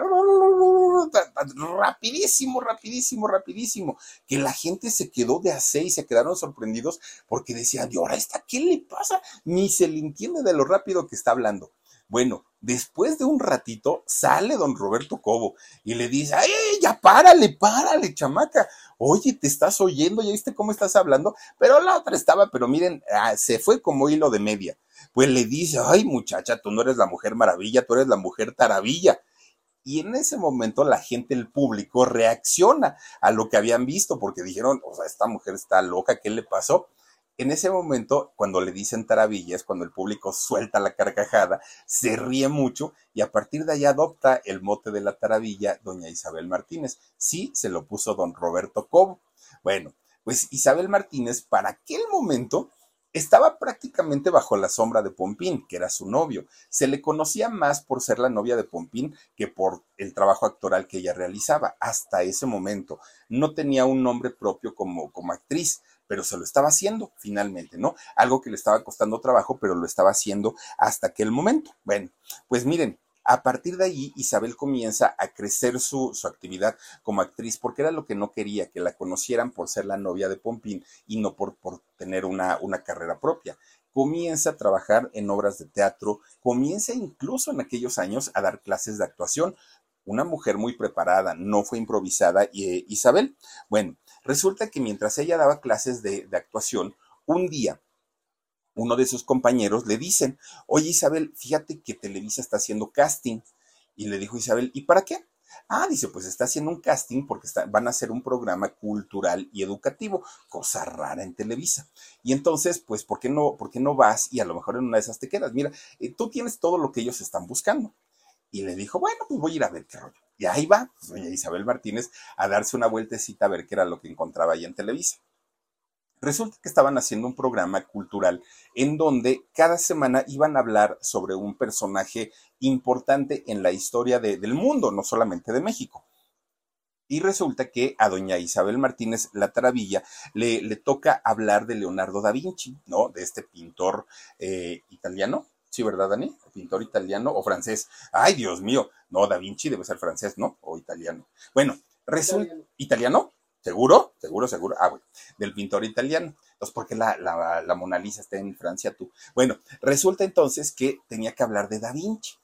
rapidísimo, rapidísimo, rapidísimo, que la gente se quedó de a seis, se quedaron sorprendidos porque decían, ¿y ahora esta qué le pasa? Ni se le entiende de lo rápido que está hablando. Bueno, después de un ratito sale don Roberto Cobo y le dice, ¡ay, ya párale, párale, chamaca! Oye, te estás oyendo, ¿ya viste cómo estás hablando? Pero la otra estaba, pero miren, ah, se fue como hilo de media. Pues le dice, ay muchacha, tú no eres la mujer maravilla, tú eres la mujer taravilla. Y en ese momento la gente, el público, reacciona a lo que habían visto porque dijeron, o sea, esta mujer está loca, ¿qué le pasó? En ese momento, cuando le dicen taravillas, cuando el público suelta la carcajada, se ríe mucho y a partir de ahí adopta el mote de la taravilla doña Isabel Martínez. Sí, se lo puso don Roberto Cobo. Bueno, pues Isabel Martínez para aquel momento estaba prácticamente bajo la sombra de Pompín, que era su novio. Se le conocía más por ser la novia de Pompín que por el trabajo actoral que ella realizaba hasta ese momento. No tenía un nombre propio como, como actriz, pero se lo estaba haciendo finalmente, ¿no? Algo que le estaba costando trabajo, pero lo estaba haciendo hasta aquel momento. Bueno, pues miren, a partir de ahí, Isabel comienza a crecer su, actividad como actriz porque era lo que no quería, que la conocieran por ser la novia de Pompín y no por, por tener una, una carrera propia comienza a trabajar en obras de teatro, comienza incluso en aquellos años a dar clases de actuación. Una mujer muy preparada, no fue improvisada, y, Isabel. Bueno, resulta que mientras ella daba clases de, actuación, un día uno de sus compañeros le dicen, oye Isabel, fíjate que Televisa está haciendo casting. Y le dijo Isabel, ¿y para qué? Ah, dice, pues está haciendo un casting porque van a hacer un programa cultural y educativo, cosa rara en Televisa. Y entonces, pues, ¿por qué no, por qué no vas y a lo mejor en una de esas te quedas? Mira, eh, tú tienes todo lo que ellos están buscando. Y le dijo, bueno, pues voy a ir a ver qué rollo. Y ahí va, doña Isabel Martínez, a darse una vueltecita a ver qué era lo que encontraba ahí en Televisa. Resulta que estaban haciendo un programa cultural en donde cada semana iban a hablar sobre un personaje importante en la historia del mundo, no solamente de México. Y resulta que a doña Isabel Martínez La Taravilla le, le toca hablar de Leonardo da Vinci, ¿no? De este pintor eh, italiano. Sí, ¿verdad, Dani? Pintor italiano o francés. Ay, Dios mío. No, Da Vinci debe ser francés, ¿no? O italiano. Bueno, resulta. ¿Italiano? ¿Seguro? ¿Seguro, seguro? Ah, bueno, del pintor italiano. Entonces, ¿por qué la, la, Mona Lisa está en Francia tú? Bueno, resulta entonces que tenía que hablar de Da Vinci.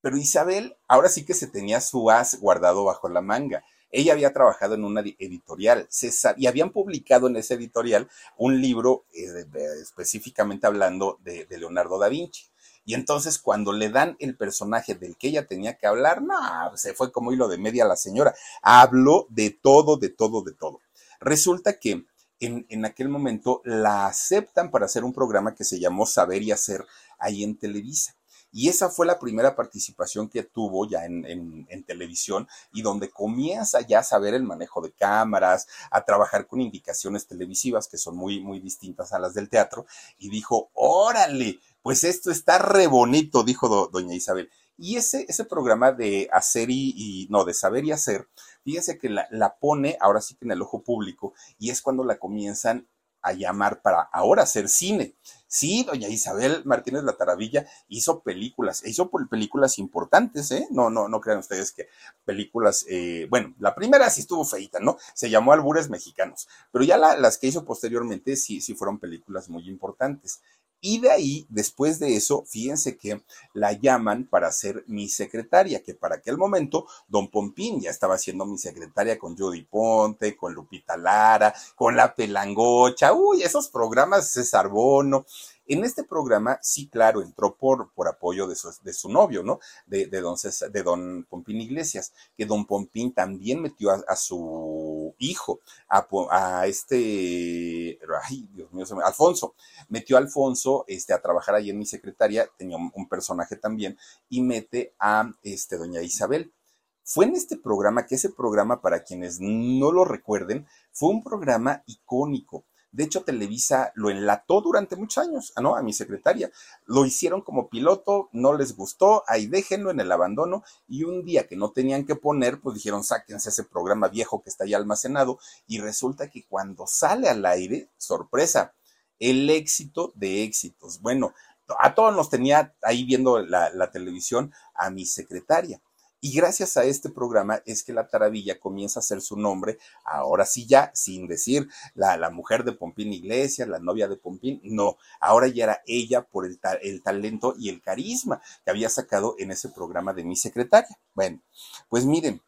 Pero Isabel, ahora sí que se tenía su as guardado bajo la manga. Ella había trabajado en una editorial y habían publicado en ese editorial un libro eh, específicamente hablando de Leonardo da Vinci. Y entonces cuando le dan el personaje del que ella tenía que hablar, no, se fue como hilo de media la señora. Habló de todo, de todo, de todo. Resulta que en, en, aquel momento la aceptan para hacer un programa que se llamó Saber y Hacer ahí en Televisa. Y esa fue la primera participación que tuvo ya en, televisión y donde comienza ya a saber el manejo de cámaras, a trabajar con indicaciones televisivas que son muy, muy distintas a las del teatro. Y dijo, órale, pues esto está re bonito, dijo doña Isabel. Y ese, ese programa de hacer y, no, de saber y hacer, fíjese que la, la pone ahora sí que en el ojo público y es cuando la comienzan a llamar para ahora hacer cine. Sí, doña Isabel Martínez La Taravilla hizo películas, hizo películas importantes, ¿eh? No, no, no crean ustedes que películas, eh, bueno, la primera sí estuvo feita, ¿no? Se llamó Albures Mexicanos, pero ya las que hizo posteriormente sí, sí fueron películas muy importantes. Y de ahí, después de eso, fíjense que la llaman para ser mi secretaria, que para aquel momento don Pompín ya estaba siendo mi secretaria con Judy Ponte, con Lupita Lara, con La Pelangocha, uy, esos programas César Bono. En este programa, sí, claro, entró por, por apoyo de su, de su novio, ¿no? De, de, don de don Pompín Iglesias, que don Pompín también metió a, su hijo, a, este, ay, Dios mío, Alfonso, metió a Alfonso este, a trabajar ahí en mi secretaria, tenía un, un personaje también, y mete a este, doña Isabel. Fue en este programa, que ese programa, para quienes no lo recuerden, fue un programa icónico de hecho, Televisa lo enlató durante muchos años, ¿no? A mi secretaria. Lo hicieron como piloto, no les gustó, ahí déjenlo en el abandono. Y un día que no tenían que poner, pues dijeron, sáquense ese programa viejo que está ahí almacenado. Y resulta que cuando sale al aire, sorpresa, el éxito de éxitos. Bueno, a todos nos tenía ahí viendo la, la televisión a mi secretaria. Y gracias a este programa es que la taravilla comienza a ser su nombre, ahora sí ya, sin decir la, la mujer de Pompín Iglesias, la novia de Pompín, no, ahora ya era ella por el, el talento y el carisma que había sacado en ese programa de mi secretaria. Bueno, pues miren,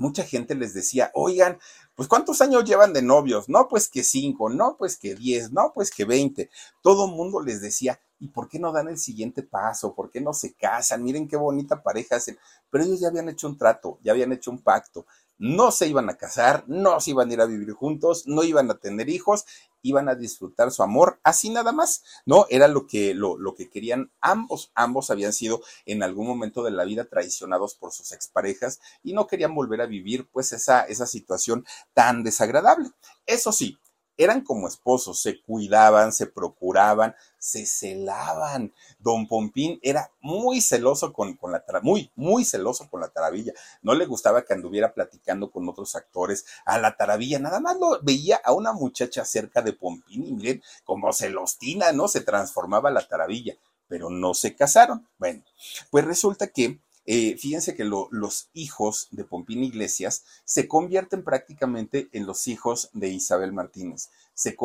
mucha gente les decía, oigan, pues ¿cuántos años llevan de novios? No, pues que cinco, no, pues que diez, no, pues que veinte. Todo el mundo les decía, ¿y por qué no dan el siguiente paso? ¿Por qué no se casan? Miren qué bonita pareja hacen. Pero ellos ya habían hecho un trato, ya habían hecho un pacto. No se iban a casar, no se iban a ir a vivir juntos, no iban a tener hijos iban a disfrutar su amor así nada más, ¿no? Era lo que, lo, lo, que querían ambos. Ambos habían sido en algún momento de la vida traicionados por sus exparejas y no querían volver a vivir pues esa, esa situación tan desagradable. Eso sí, eran como esposos, se cuidaban, se procuraban, se celaban. Don Pompín era muy celoso con, con la muy, muy celoso con la taravilla. No le gustaba que anduviera platicando con otros actores a la taravilla. Nada más lo veía a una muchacha cerca de Pompín y miren cómo se los tina, ¿no? Se transformaba la taravilla, pero no se casaron. Bueno, pues resulta que eh, fíjense que los hijos de Pompín Iglesias se convierten prácticamente en los hijos de Isabel Martínez.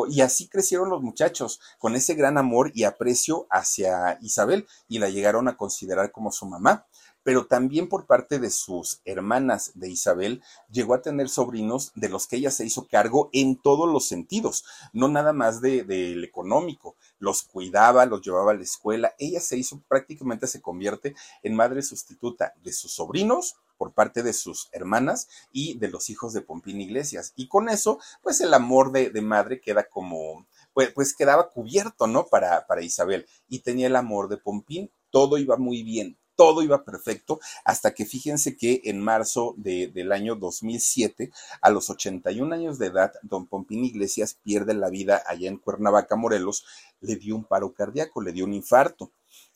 Y así crecieron los muchachos, con ese gran amor y aprecio hacia Isabel, y la llegaron a considerar como su mamá. Pero también por parte de sus hermanas de Isabel, llegó a tener sobrinos de los que ella se hizo cargo en todos los sentidos, no nada más del de, económico, los cuidaba, los llevaba a la escuela, ella se hizo prácticamente se convierte en madre sustituta de sus sobrinos por parte de sus hermanas y de los hijos de Pompín Iglesias. Y con eso, pues el amor de, de madre queda como, pues, pues, quedaba cubierto, ¿no? Para, para Isabel. Y tenía el amor de Pompín, todo iba muy bien, todo iba perfecto, hasta que fíjense que en marzo del año 2007, a los 81 años de edad, don Pompín Iglesias pierde la vida allá en Cuernavaca, Morelos, le dio un paro cardíaco, le dio un infarto.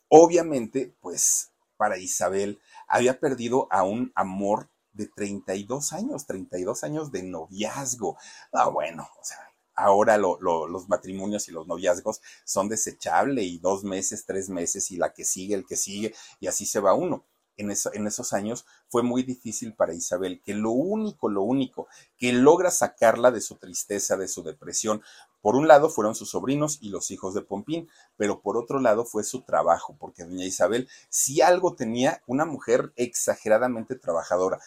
Obviamente, pues para Isabel había perdido a un amor de 32 años, 32 años de noviazgo. Ah, bueno, o sea, ahora los matrimonios y los noviazgos son desechables y dos meses, tres meses y la que sigue, el que sigue y así se va uno. En, esos años fue muy difícil para Isabel, que lo único, lo único que logra sacarla de su tristeza, de su depresión, por un lado fueron sus sobrinos y los hijos de Pompín, pero por otro lado fue su trabajo, porque doña Isabel, si algo tenía, una mujer exageradamente trabajadora,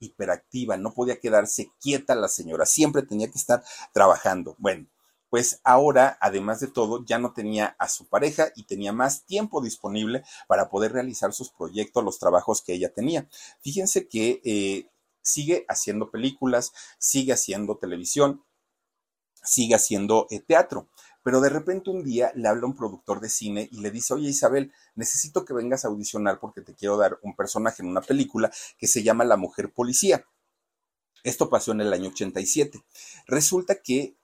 hiperactiva, no podía quedarse quieta la señora, siempre tenía que estar trabajando. Bueno, pues ahora, además de todo, ya no tenía a su pareja y tenía más tiempo disponible para poder realizar sus proyectos, los trabajos que ella tenía. Fíjense que eh, sigue haciendo películas, sigue haciendo televisión, sigue haciendo eh, teatro. Pero de repente un día le habla un productor de cine y le dice, oye Isabel, necesito que vengas a audicionar porque te quiero dar un personaje en una película que se llama La Mujer Policía. Esto pasó en el año 87. Resulta que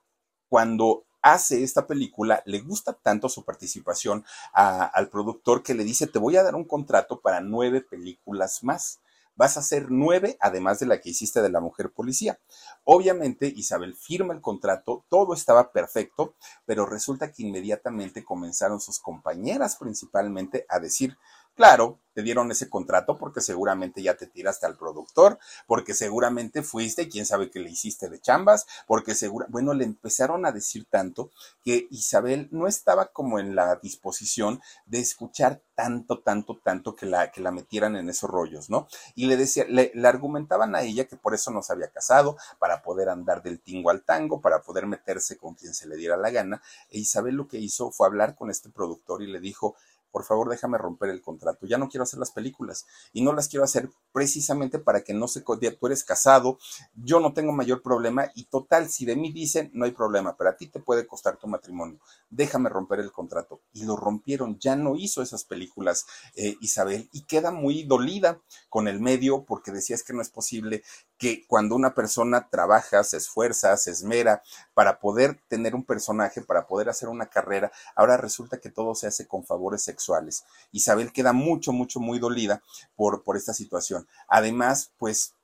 cuando hace esta película, le gusta tanto su participación al productor que le dice, te voy a dar un contrato para nueve películas más vas a hacer nueve, además de la que hiciste de la mujer policía. Obviamente Isabel firma el contrato, todo estaba perfecto, pero resulta que inmediatamente comenzaron sus compañeras principalmente a decir, claro, te dieron ese contrato porque seguramente ya te tiraste al productor, porque seguramente fuiste, quién sabe qué le hiciste de chambas, porque seguro, bueno, le empezaron a decir tanto que Isabel no estaba como en la disposición de escuchar tanto, tanto, tanto que la, que la metieran en esos rollos, ¿no? Y le decía, le, le argumentaban a ella que por eso no se había casado, para poder andar del tingo al tango, para poder meterse con quien se le diera la gana. E Isabel lo que hizo fue hablar con este productor y le dijo, por favor déjame romper el contrato, ya no quiero hacer las películas. Y no las quiero hacer precisamente para que no se tú eres casado, yo no tengo mayor problema y total, si de mí dicen, no hay problema, pero a ti te puede costar tu matrimonio, déjame romper el contrato. Y lo rompieron, ya no hizo esas películas eh, Isabel y queda muy dolida con el medio porque decía que no es posible que cuando una persona trabaja, se esfuerza, se esmera para poder tener un personaje, para poder hacer una carrera, ahora resulta que todo se hace con favores sexuales. Isabel queda mucho, mucho, muy dolida por, por esta situación. Además, pues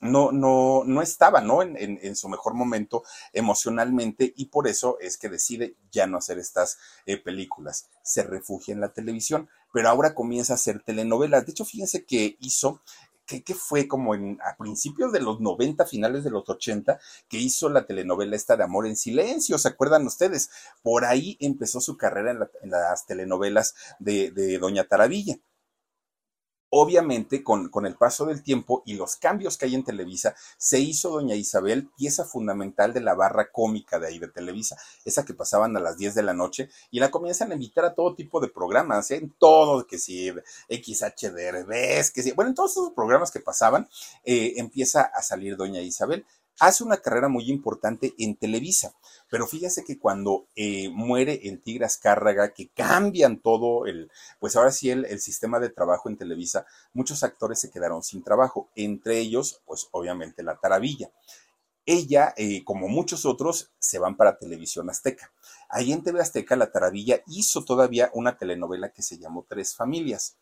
no, no, no estaba, ¿no? En, en, su mejor momento emocionalmente y por eso es que decide ya no hacer estas eh, películas. Se refugia en la televisión, pero ahora comienza a hacer telenovelas. De hecho, fíjense que hizo que, fue como en, a principios de los 90, finales de los 80, que hizo la telenovela esta de Amor en Silencio, ¿se acuerdan ustedes? Por ahí empezó su carrera en, las telenovelas de, de Doña Taravilla. Obviamente, con, con, el paso del tiempo y los cambios que hay en Televisa, se hizo Doña Isabel pieza fundamental de la barra cómica de ahí de Televisa, esa que pasaban a las 10 de la noche, y la comienzan a invitar a todo tipo de programas, ¿eh? en todo, que si XHDRBs, que si, bueno, en todos esos programas que pasaban, eh, empieza a salir Doña Isabel. Hace una carrera muy importante en Televisa. Pero fíjense que cuando eh, muere el Tigre Azcárraga, que cambian todo el, pues ahora sí el, el, sistema de trabajo en Televisa, muchos actores se quedaron sin trabajo, entre ellos, pues obviamente la Taravilla. Ella, eh, como muchos otros, se van para Televisión Azteca. Ahí en TV Azteca, la Taravilla hizo todavía una telenovela que se llamó Tres Familias.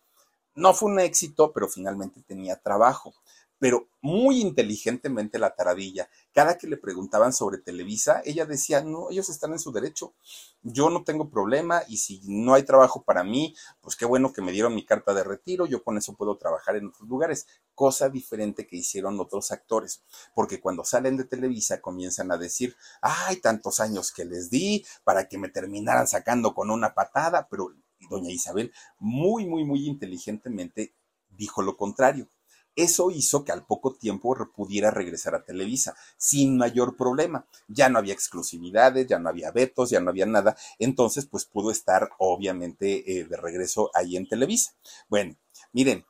No fue un éxito, pero finalmente tenía trabajo pero muy inteligentemente la taradilla. Cada que le preguntaban sobre Televisa, ella decía, no, ellos están en su derecho, yo no tengo problema y si no hay trabajo para mí, pues qué bueno que me dieron mi carta de retiro, yo con eso puedo trabajar en otros lugares, cosa diferente que hicieron otros actores, porque cuando salen de Televisa comienzan a decir, ay, tantos años que les di para que me terminaran sacando con una patada, pero doña Isabel muy, muy, muy inteligentemente dijo lo contrario eso hizo que al poco tiempo pudiera regresar a Televisa sin mayor problema. Ya no había exclusividades, ya no había vetos, ya no había nada. Entonces, pues pudo estar obviamente eh, de regreso ahí en Televisa. Bueno, miren,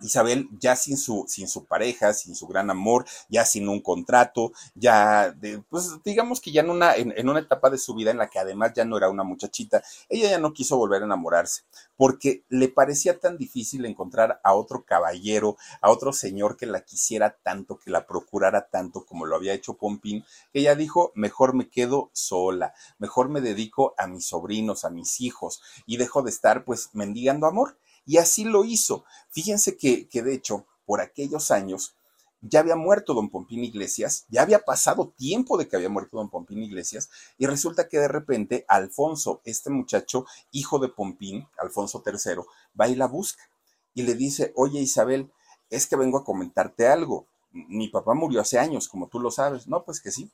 Isabel ya sin su, sin su pareja, sin su gran amor, ya sin un contrato, ya, de, pues digamos que ya en una, en, una etapa de su vida en la que además ya no era una muchachita, ella ya no quiso volver a enamorarse, porque le parecía tan difícil encontrar a otro caballero, a otro señor que la quisiera tanto, que la procurara tanto como lo había hecho Pompín, que ella dijo, mejor me quedo sola, mejor me dedico a mis sobrinos, a mis hijos, y dejo de estar pues mendigando amor. Y así lo hizo. Fíjense que, que de hecho, por aquellos años, ya había muerto don Pompín Iglesias, ya había pasado tiempo de que había muerto don Pompín Iglesias, y resulta que de repente Alfonso, este muchacho, hijo de Pompín, Alfonso III, va y la busca y le dice, oye Isabel, es que vengo a comentarte algo. Mi papá murió hace años, como tú lo sabes. No, pues que sí.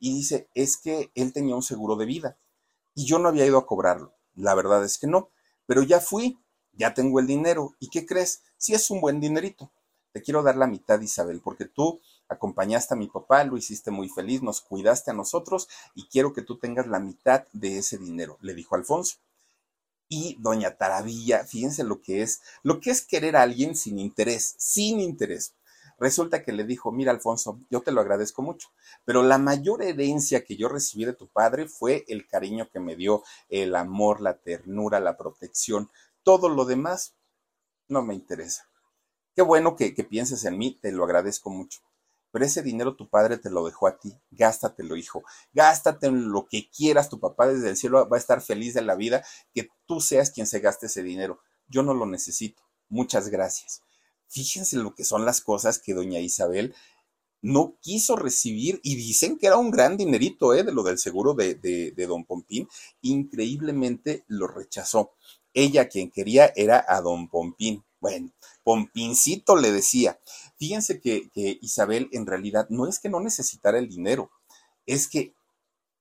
Y dice, es que él tenía un seguro de vida y yo no había ido a cobrarlo. La verdad es que no, pero ya fui ya tengo el dinero. ¿Y qué crees? Si es un buen dinerito. Te quiero dar la mitad, Isabel, porque tú acompañaste a mi papá, lo hiciste muy feliz, nos cuidaste a nosotros y quiero que tú tengas la mitad de ese dinero, le dijo Alfonso. Y doña Taravilla, fíjense lo que es, lo que es querer a alguien sin interés, sin interés. Resulta que le dijo, mira Alfonso, yo te lo agradezco mucho, pero la mayor herencia que yo recibí de tu padre fue el cariño que me dio, el amor, la ternura, la protección. Todo lo demás no me interesa. Qué bueno que, pienses en mí, te lo agradezco mucho. Pero ese dinero tu padre te lo dejó a ti. Gástatelo, hijo. Gástate en lo que quieras. Tu papá desde el cielo va a estar feliz de la vida que tú seas quien se gaste ese dinero. Yo no lo necesito. Muchas gracias. Fíjense lo que son las cosas que doña Isabel no quiso recibir y dicen que era un gran dinerito, ¿eh? De lo del seguro de, de, de don Pompín. Increíblemente lo rechazó. Ella quien quería era a don Pompín. Bueno, Pompincito le decía. Fíjense que, Isabel en realidad no es que no necesitara el dinero, es que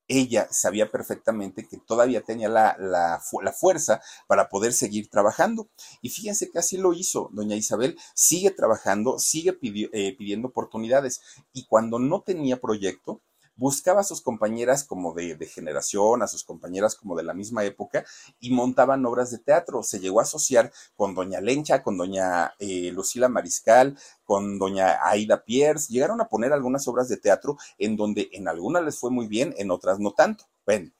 ella sabía perfectamente que todavía tenía la, la, fuerza para poder seguir trabajando. Y fíjense que así lo hizo. Doña Isabel sigue trabajando, sigue eh, pidiendo oportunidades. Y cuando no tenía proyecto, buscaba a sus compañeras como de, generación, a sus compañeras como de la misma época y montaban obras de teatro. Se llegó a asociar con doña Lencha, con doña eh, Lucila Mariscal, con doña Aida Pierce. Llegaron a poner algunas obras de teatro en donde en algunas les fue muy bien, en otras no tanto. Bueno,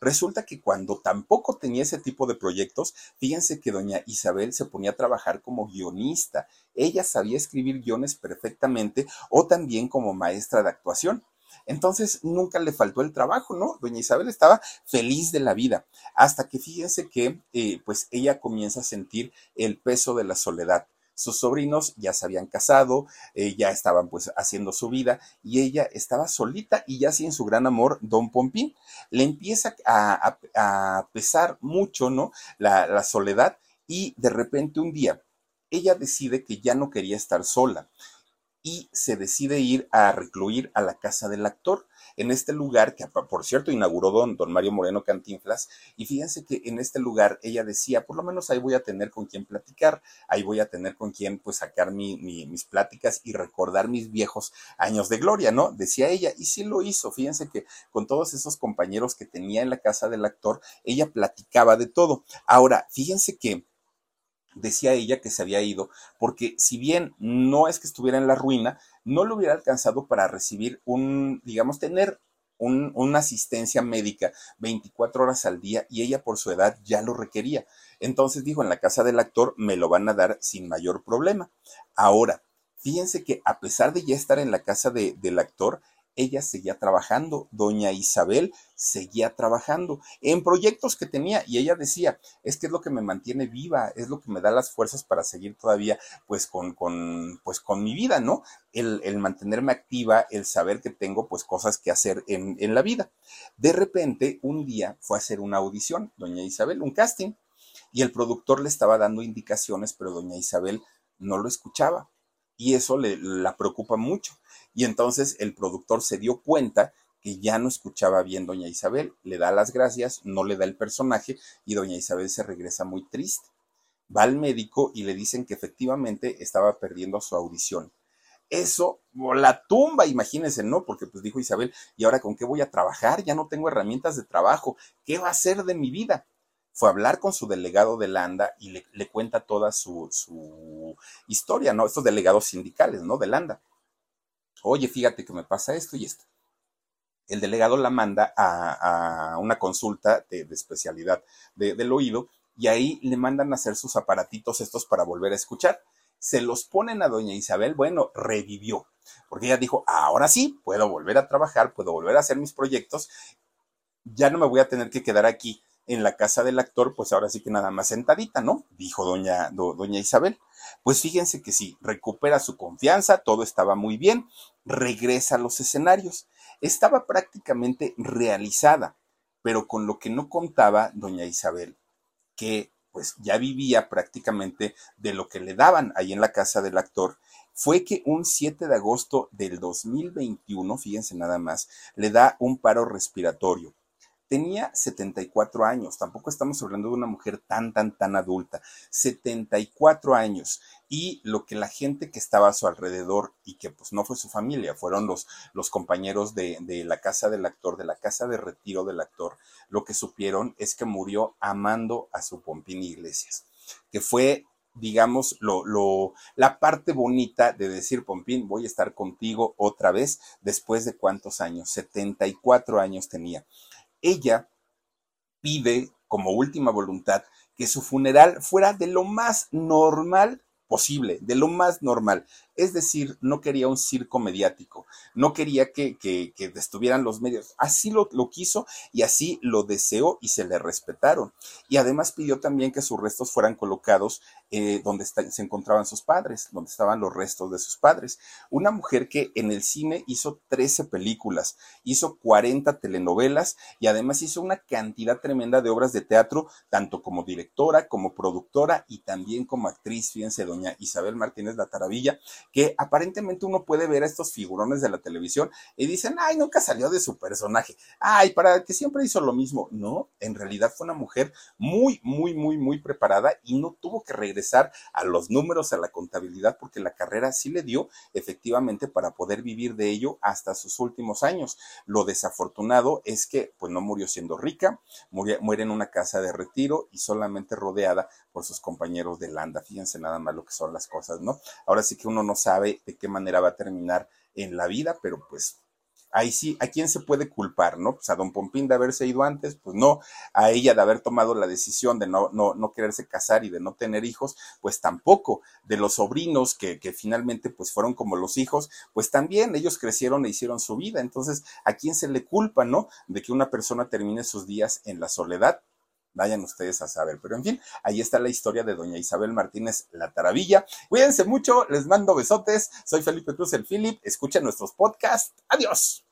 resulta que cuando tampoco tenía ese tipo de proyectos, fíjense que doña Isabel se ponía a trabajar como guionista. Ella sabía escribir guiones perfectamente o también como maestra de actuación. Entonces nunca le faltó el trabajo, ¿no? Doña Isabel estaba feliz de la vida, hasta que fíjense que eh, pues ella comienza a sentir el peso de la soledad. Sus sobrinos ya se habían casado, eh, ya estaban pues haciendo su vida y ella estaba solita y ya sin su gran amor, don Pompín. Le empieza a, pesar mucho, ¿no? La, la soledad y de repente un día ella decide que ya no quería estar sola y se decide ir a recluir a la casa del actor, en este lugar que por cierto inauguró don, don Mario Moreno Cantinflas, y fíjense que en este lugar ella decía, por lo menos ahí voy a tener con quien platicar, ahí voy a tener con quien pues sacar mis pláticas y recordar mis viejos años de gloria, ¿no? Decía ella, y sí lo hizo, fíjense que con todos esos compañeros que tenía en la casa del actor, ella platicaba de todo. Ahora, fíjense que decía ella que se había ido, porque si bien no es que estuviera en la ruina, no le hubiera alcanzado para recibir un, digamos, tener una asistencia médica 24 horas al día y ella por su edad ya lo requería. Entonces dijo, en la casa del actor me lo van a dar sin mayor problema. Ahora, fíjense que a pesar de ya estar en la casa del actor, ella seguía trabajando, doña Isabel seguía trabajando en proyectos que tenía y ella decía, es que es lo que me mantiene viva, es lo que me da las fuerzas para seguir todavía pues con, con pues con mi vida, ¿no? El, el, mantenerme activa, el saber que tengo pues cosas que hacer en, en la vida. De repente, un día fue a hacer una audición, doña Isabel, un casting, y el productor le estaba dando indicaciones, pero doña Isabel no lo escuchaba y eso le, la preocupa mucho. Y entonces el productor se dio cuenta que ya no escuchaba bien doña Isabel, le da las gracias, no le da el personaje y doña Isabel se regresa muy triste. Va al médico y le dicen que efectivamente estaba perdiendo su audición. Eso la tumba, imagínense, ¿no? Porque pues dijo Isabel, ¿y ahora con qué voy a trabajar? Ya no tengo herramientas de trabajo. ¿Qué va a hacer de mi vida? Fue a hablar con su delegado de Landa y le, cuenta toda su, historia, ¿no? Estos delegados sindicales, ¿no? De Landa. Oye, fíjate que me pasa esto y esto. El delegado la manda a, una consulta de, especialidad del oído y ahí le mandan a hacer sus aparatitos estos para volver a escuchar. Se los ponen a doña Isabel, bueno, revivió, porque ella dijo, ahora sí, puedo volver a trabajar, puedo volver a hacer mis proyectos, ya no me voy a tener que quedar aquí en la casa del actor, pues ahora sí que nada más sentadita, ¿no? Dijo doña, doña Isabel. Pues fíjense que sí, recupera su confianza, todo estaba muy bien, regresa a los escenarios. Estaba prácticamente realizada, pero con lo que no contaba doña Isabel, que pues ya vivía prácticamente de lo que le daban ahí en la casa del actor, fue que un 7 de agosto del 2021, fíjense nada más, le da un paro respiratorio Tenía 74 años, tampoco estamos hablando de una mujer tan, tan, tan adulta, 74 años. Y lo que la gente que estaba a su alrededor y que pues no fue su familia, fueron los, los compañeros de, de la casa del actor, de la casa de retiro del actor, lo que supieron es que murió amando a su Pompín Iglesias, que fue digamos, lo, lo, la parte bonita de decir, Pompín, voy a estar contigo otra vez después de cuántos años, 74 años tenía ella pide como última voluntad que su funeral fuera de lo más normal posible, de lo más normal. Es decir, no quería un circo mediático, no quería que, que, estuvieran los medios. Así lo, lo, quiso y así lo deseó y se le respetaron. Y además pidió también que sus restos fueran colocados eh, donde se encontraban sus padres, donde estaban los restos de sus padres. Una mujer que en el cine hizo 13 películas, hizo 40 telenovelas y además hizo una cantidad tremenda de obras de teatro, tanto como directora, como productora y también como actriz. Fíjense, doña Isabel Martínez La Taravilla, que aparentemente uno puede ver a estos figurones de la televisión y dicen, ay, nunca salió de su personaje, ay, para que siempre hizo lo mismo. No, en realidad fue una mujer muy, muy, muy, muy preparada y no tuvo que regresar a los números, a la contabilidad, porque la carrera sí le dio efectivamente para poder vivir de ello hasta sus últimos años. Lo desafortunado es que pues no murió siendo rica, muere en una casa de retiro y solamente rodeada por sus compañeros de Landa. Fíjense nada más lo que son las cosas, ¿no? Ahora sí que uno no sabe de qué manera va a terminar en la vida, pero pues ahí sí, ¿a quién se puede culpar, no? Pues a don Pompín de haberse ido antes, pues no, a ella de haber tomado la decisión de no, no, no quererse casar y de no tener hijos, pues tampoco, de los sobrinos que, que finalmente pues fueron como los hijos, pues también ellos crecieron e hicieron su vida, entonces, ¿a quién se le culpa, no? De que una persona termine sus días en la soledad, Vayan ustedes a saber. Pero en fin, ahí está la historia de doña Isabel Martínez La Taravilla. Cuídense mucho, les mando besotes. Soy Felipe Cruz, el Philip. Escuchen nuestros podcasts. Adiós.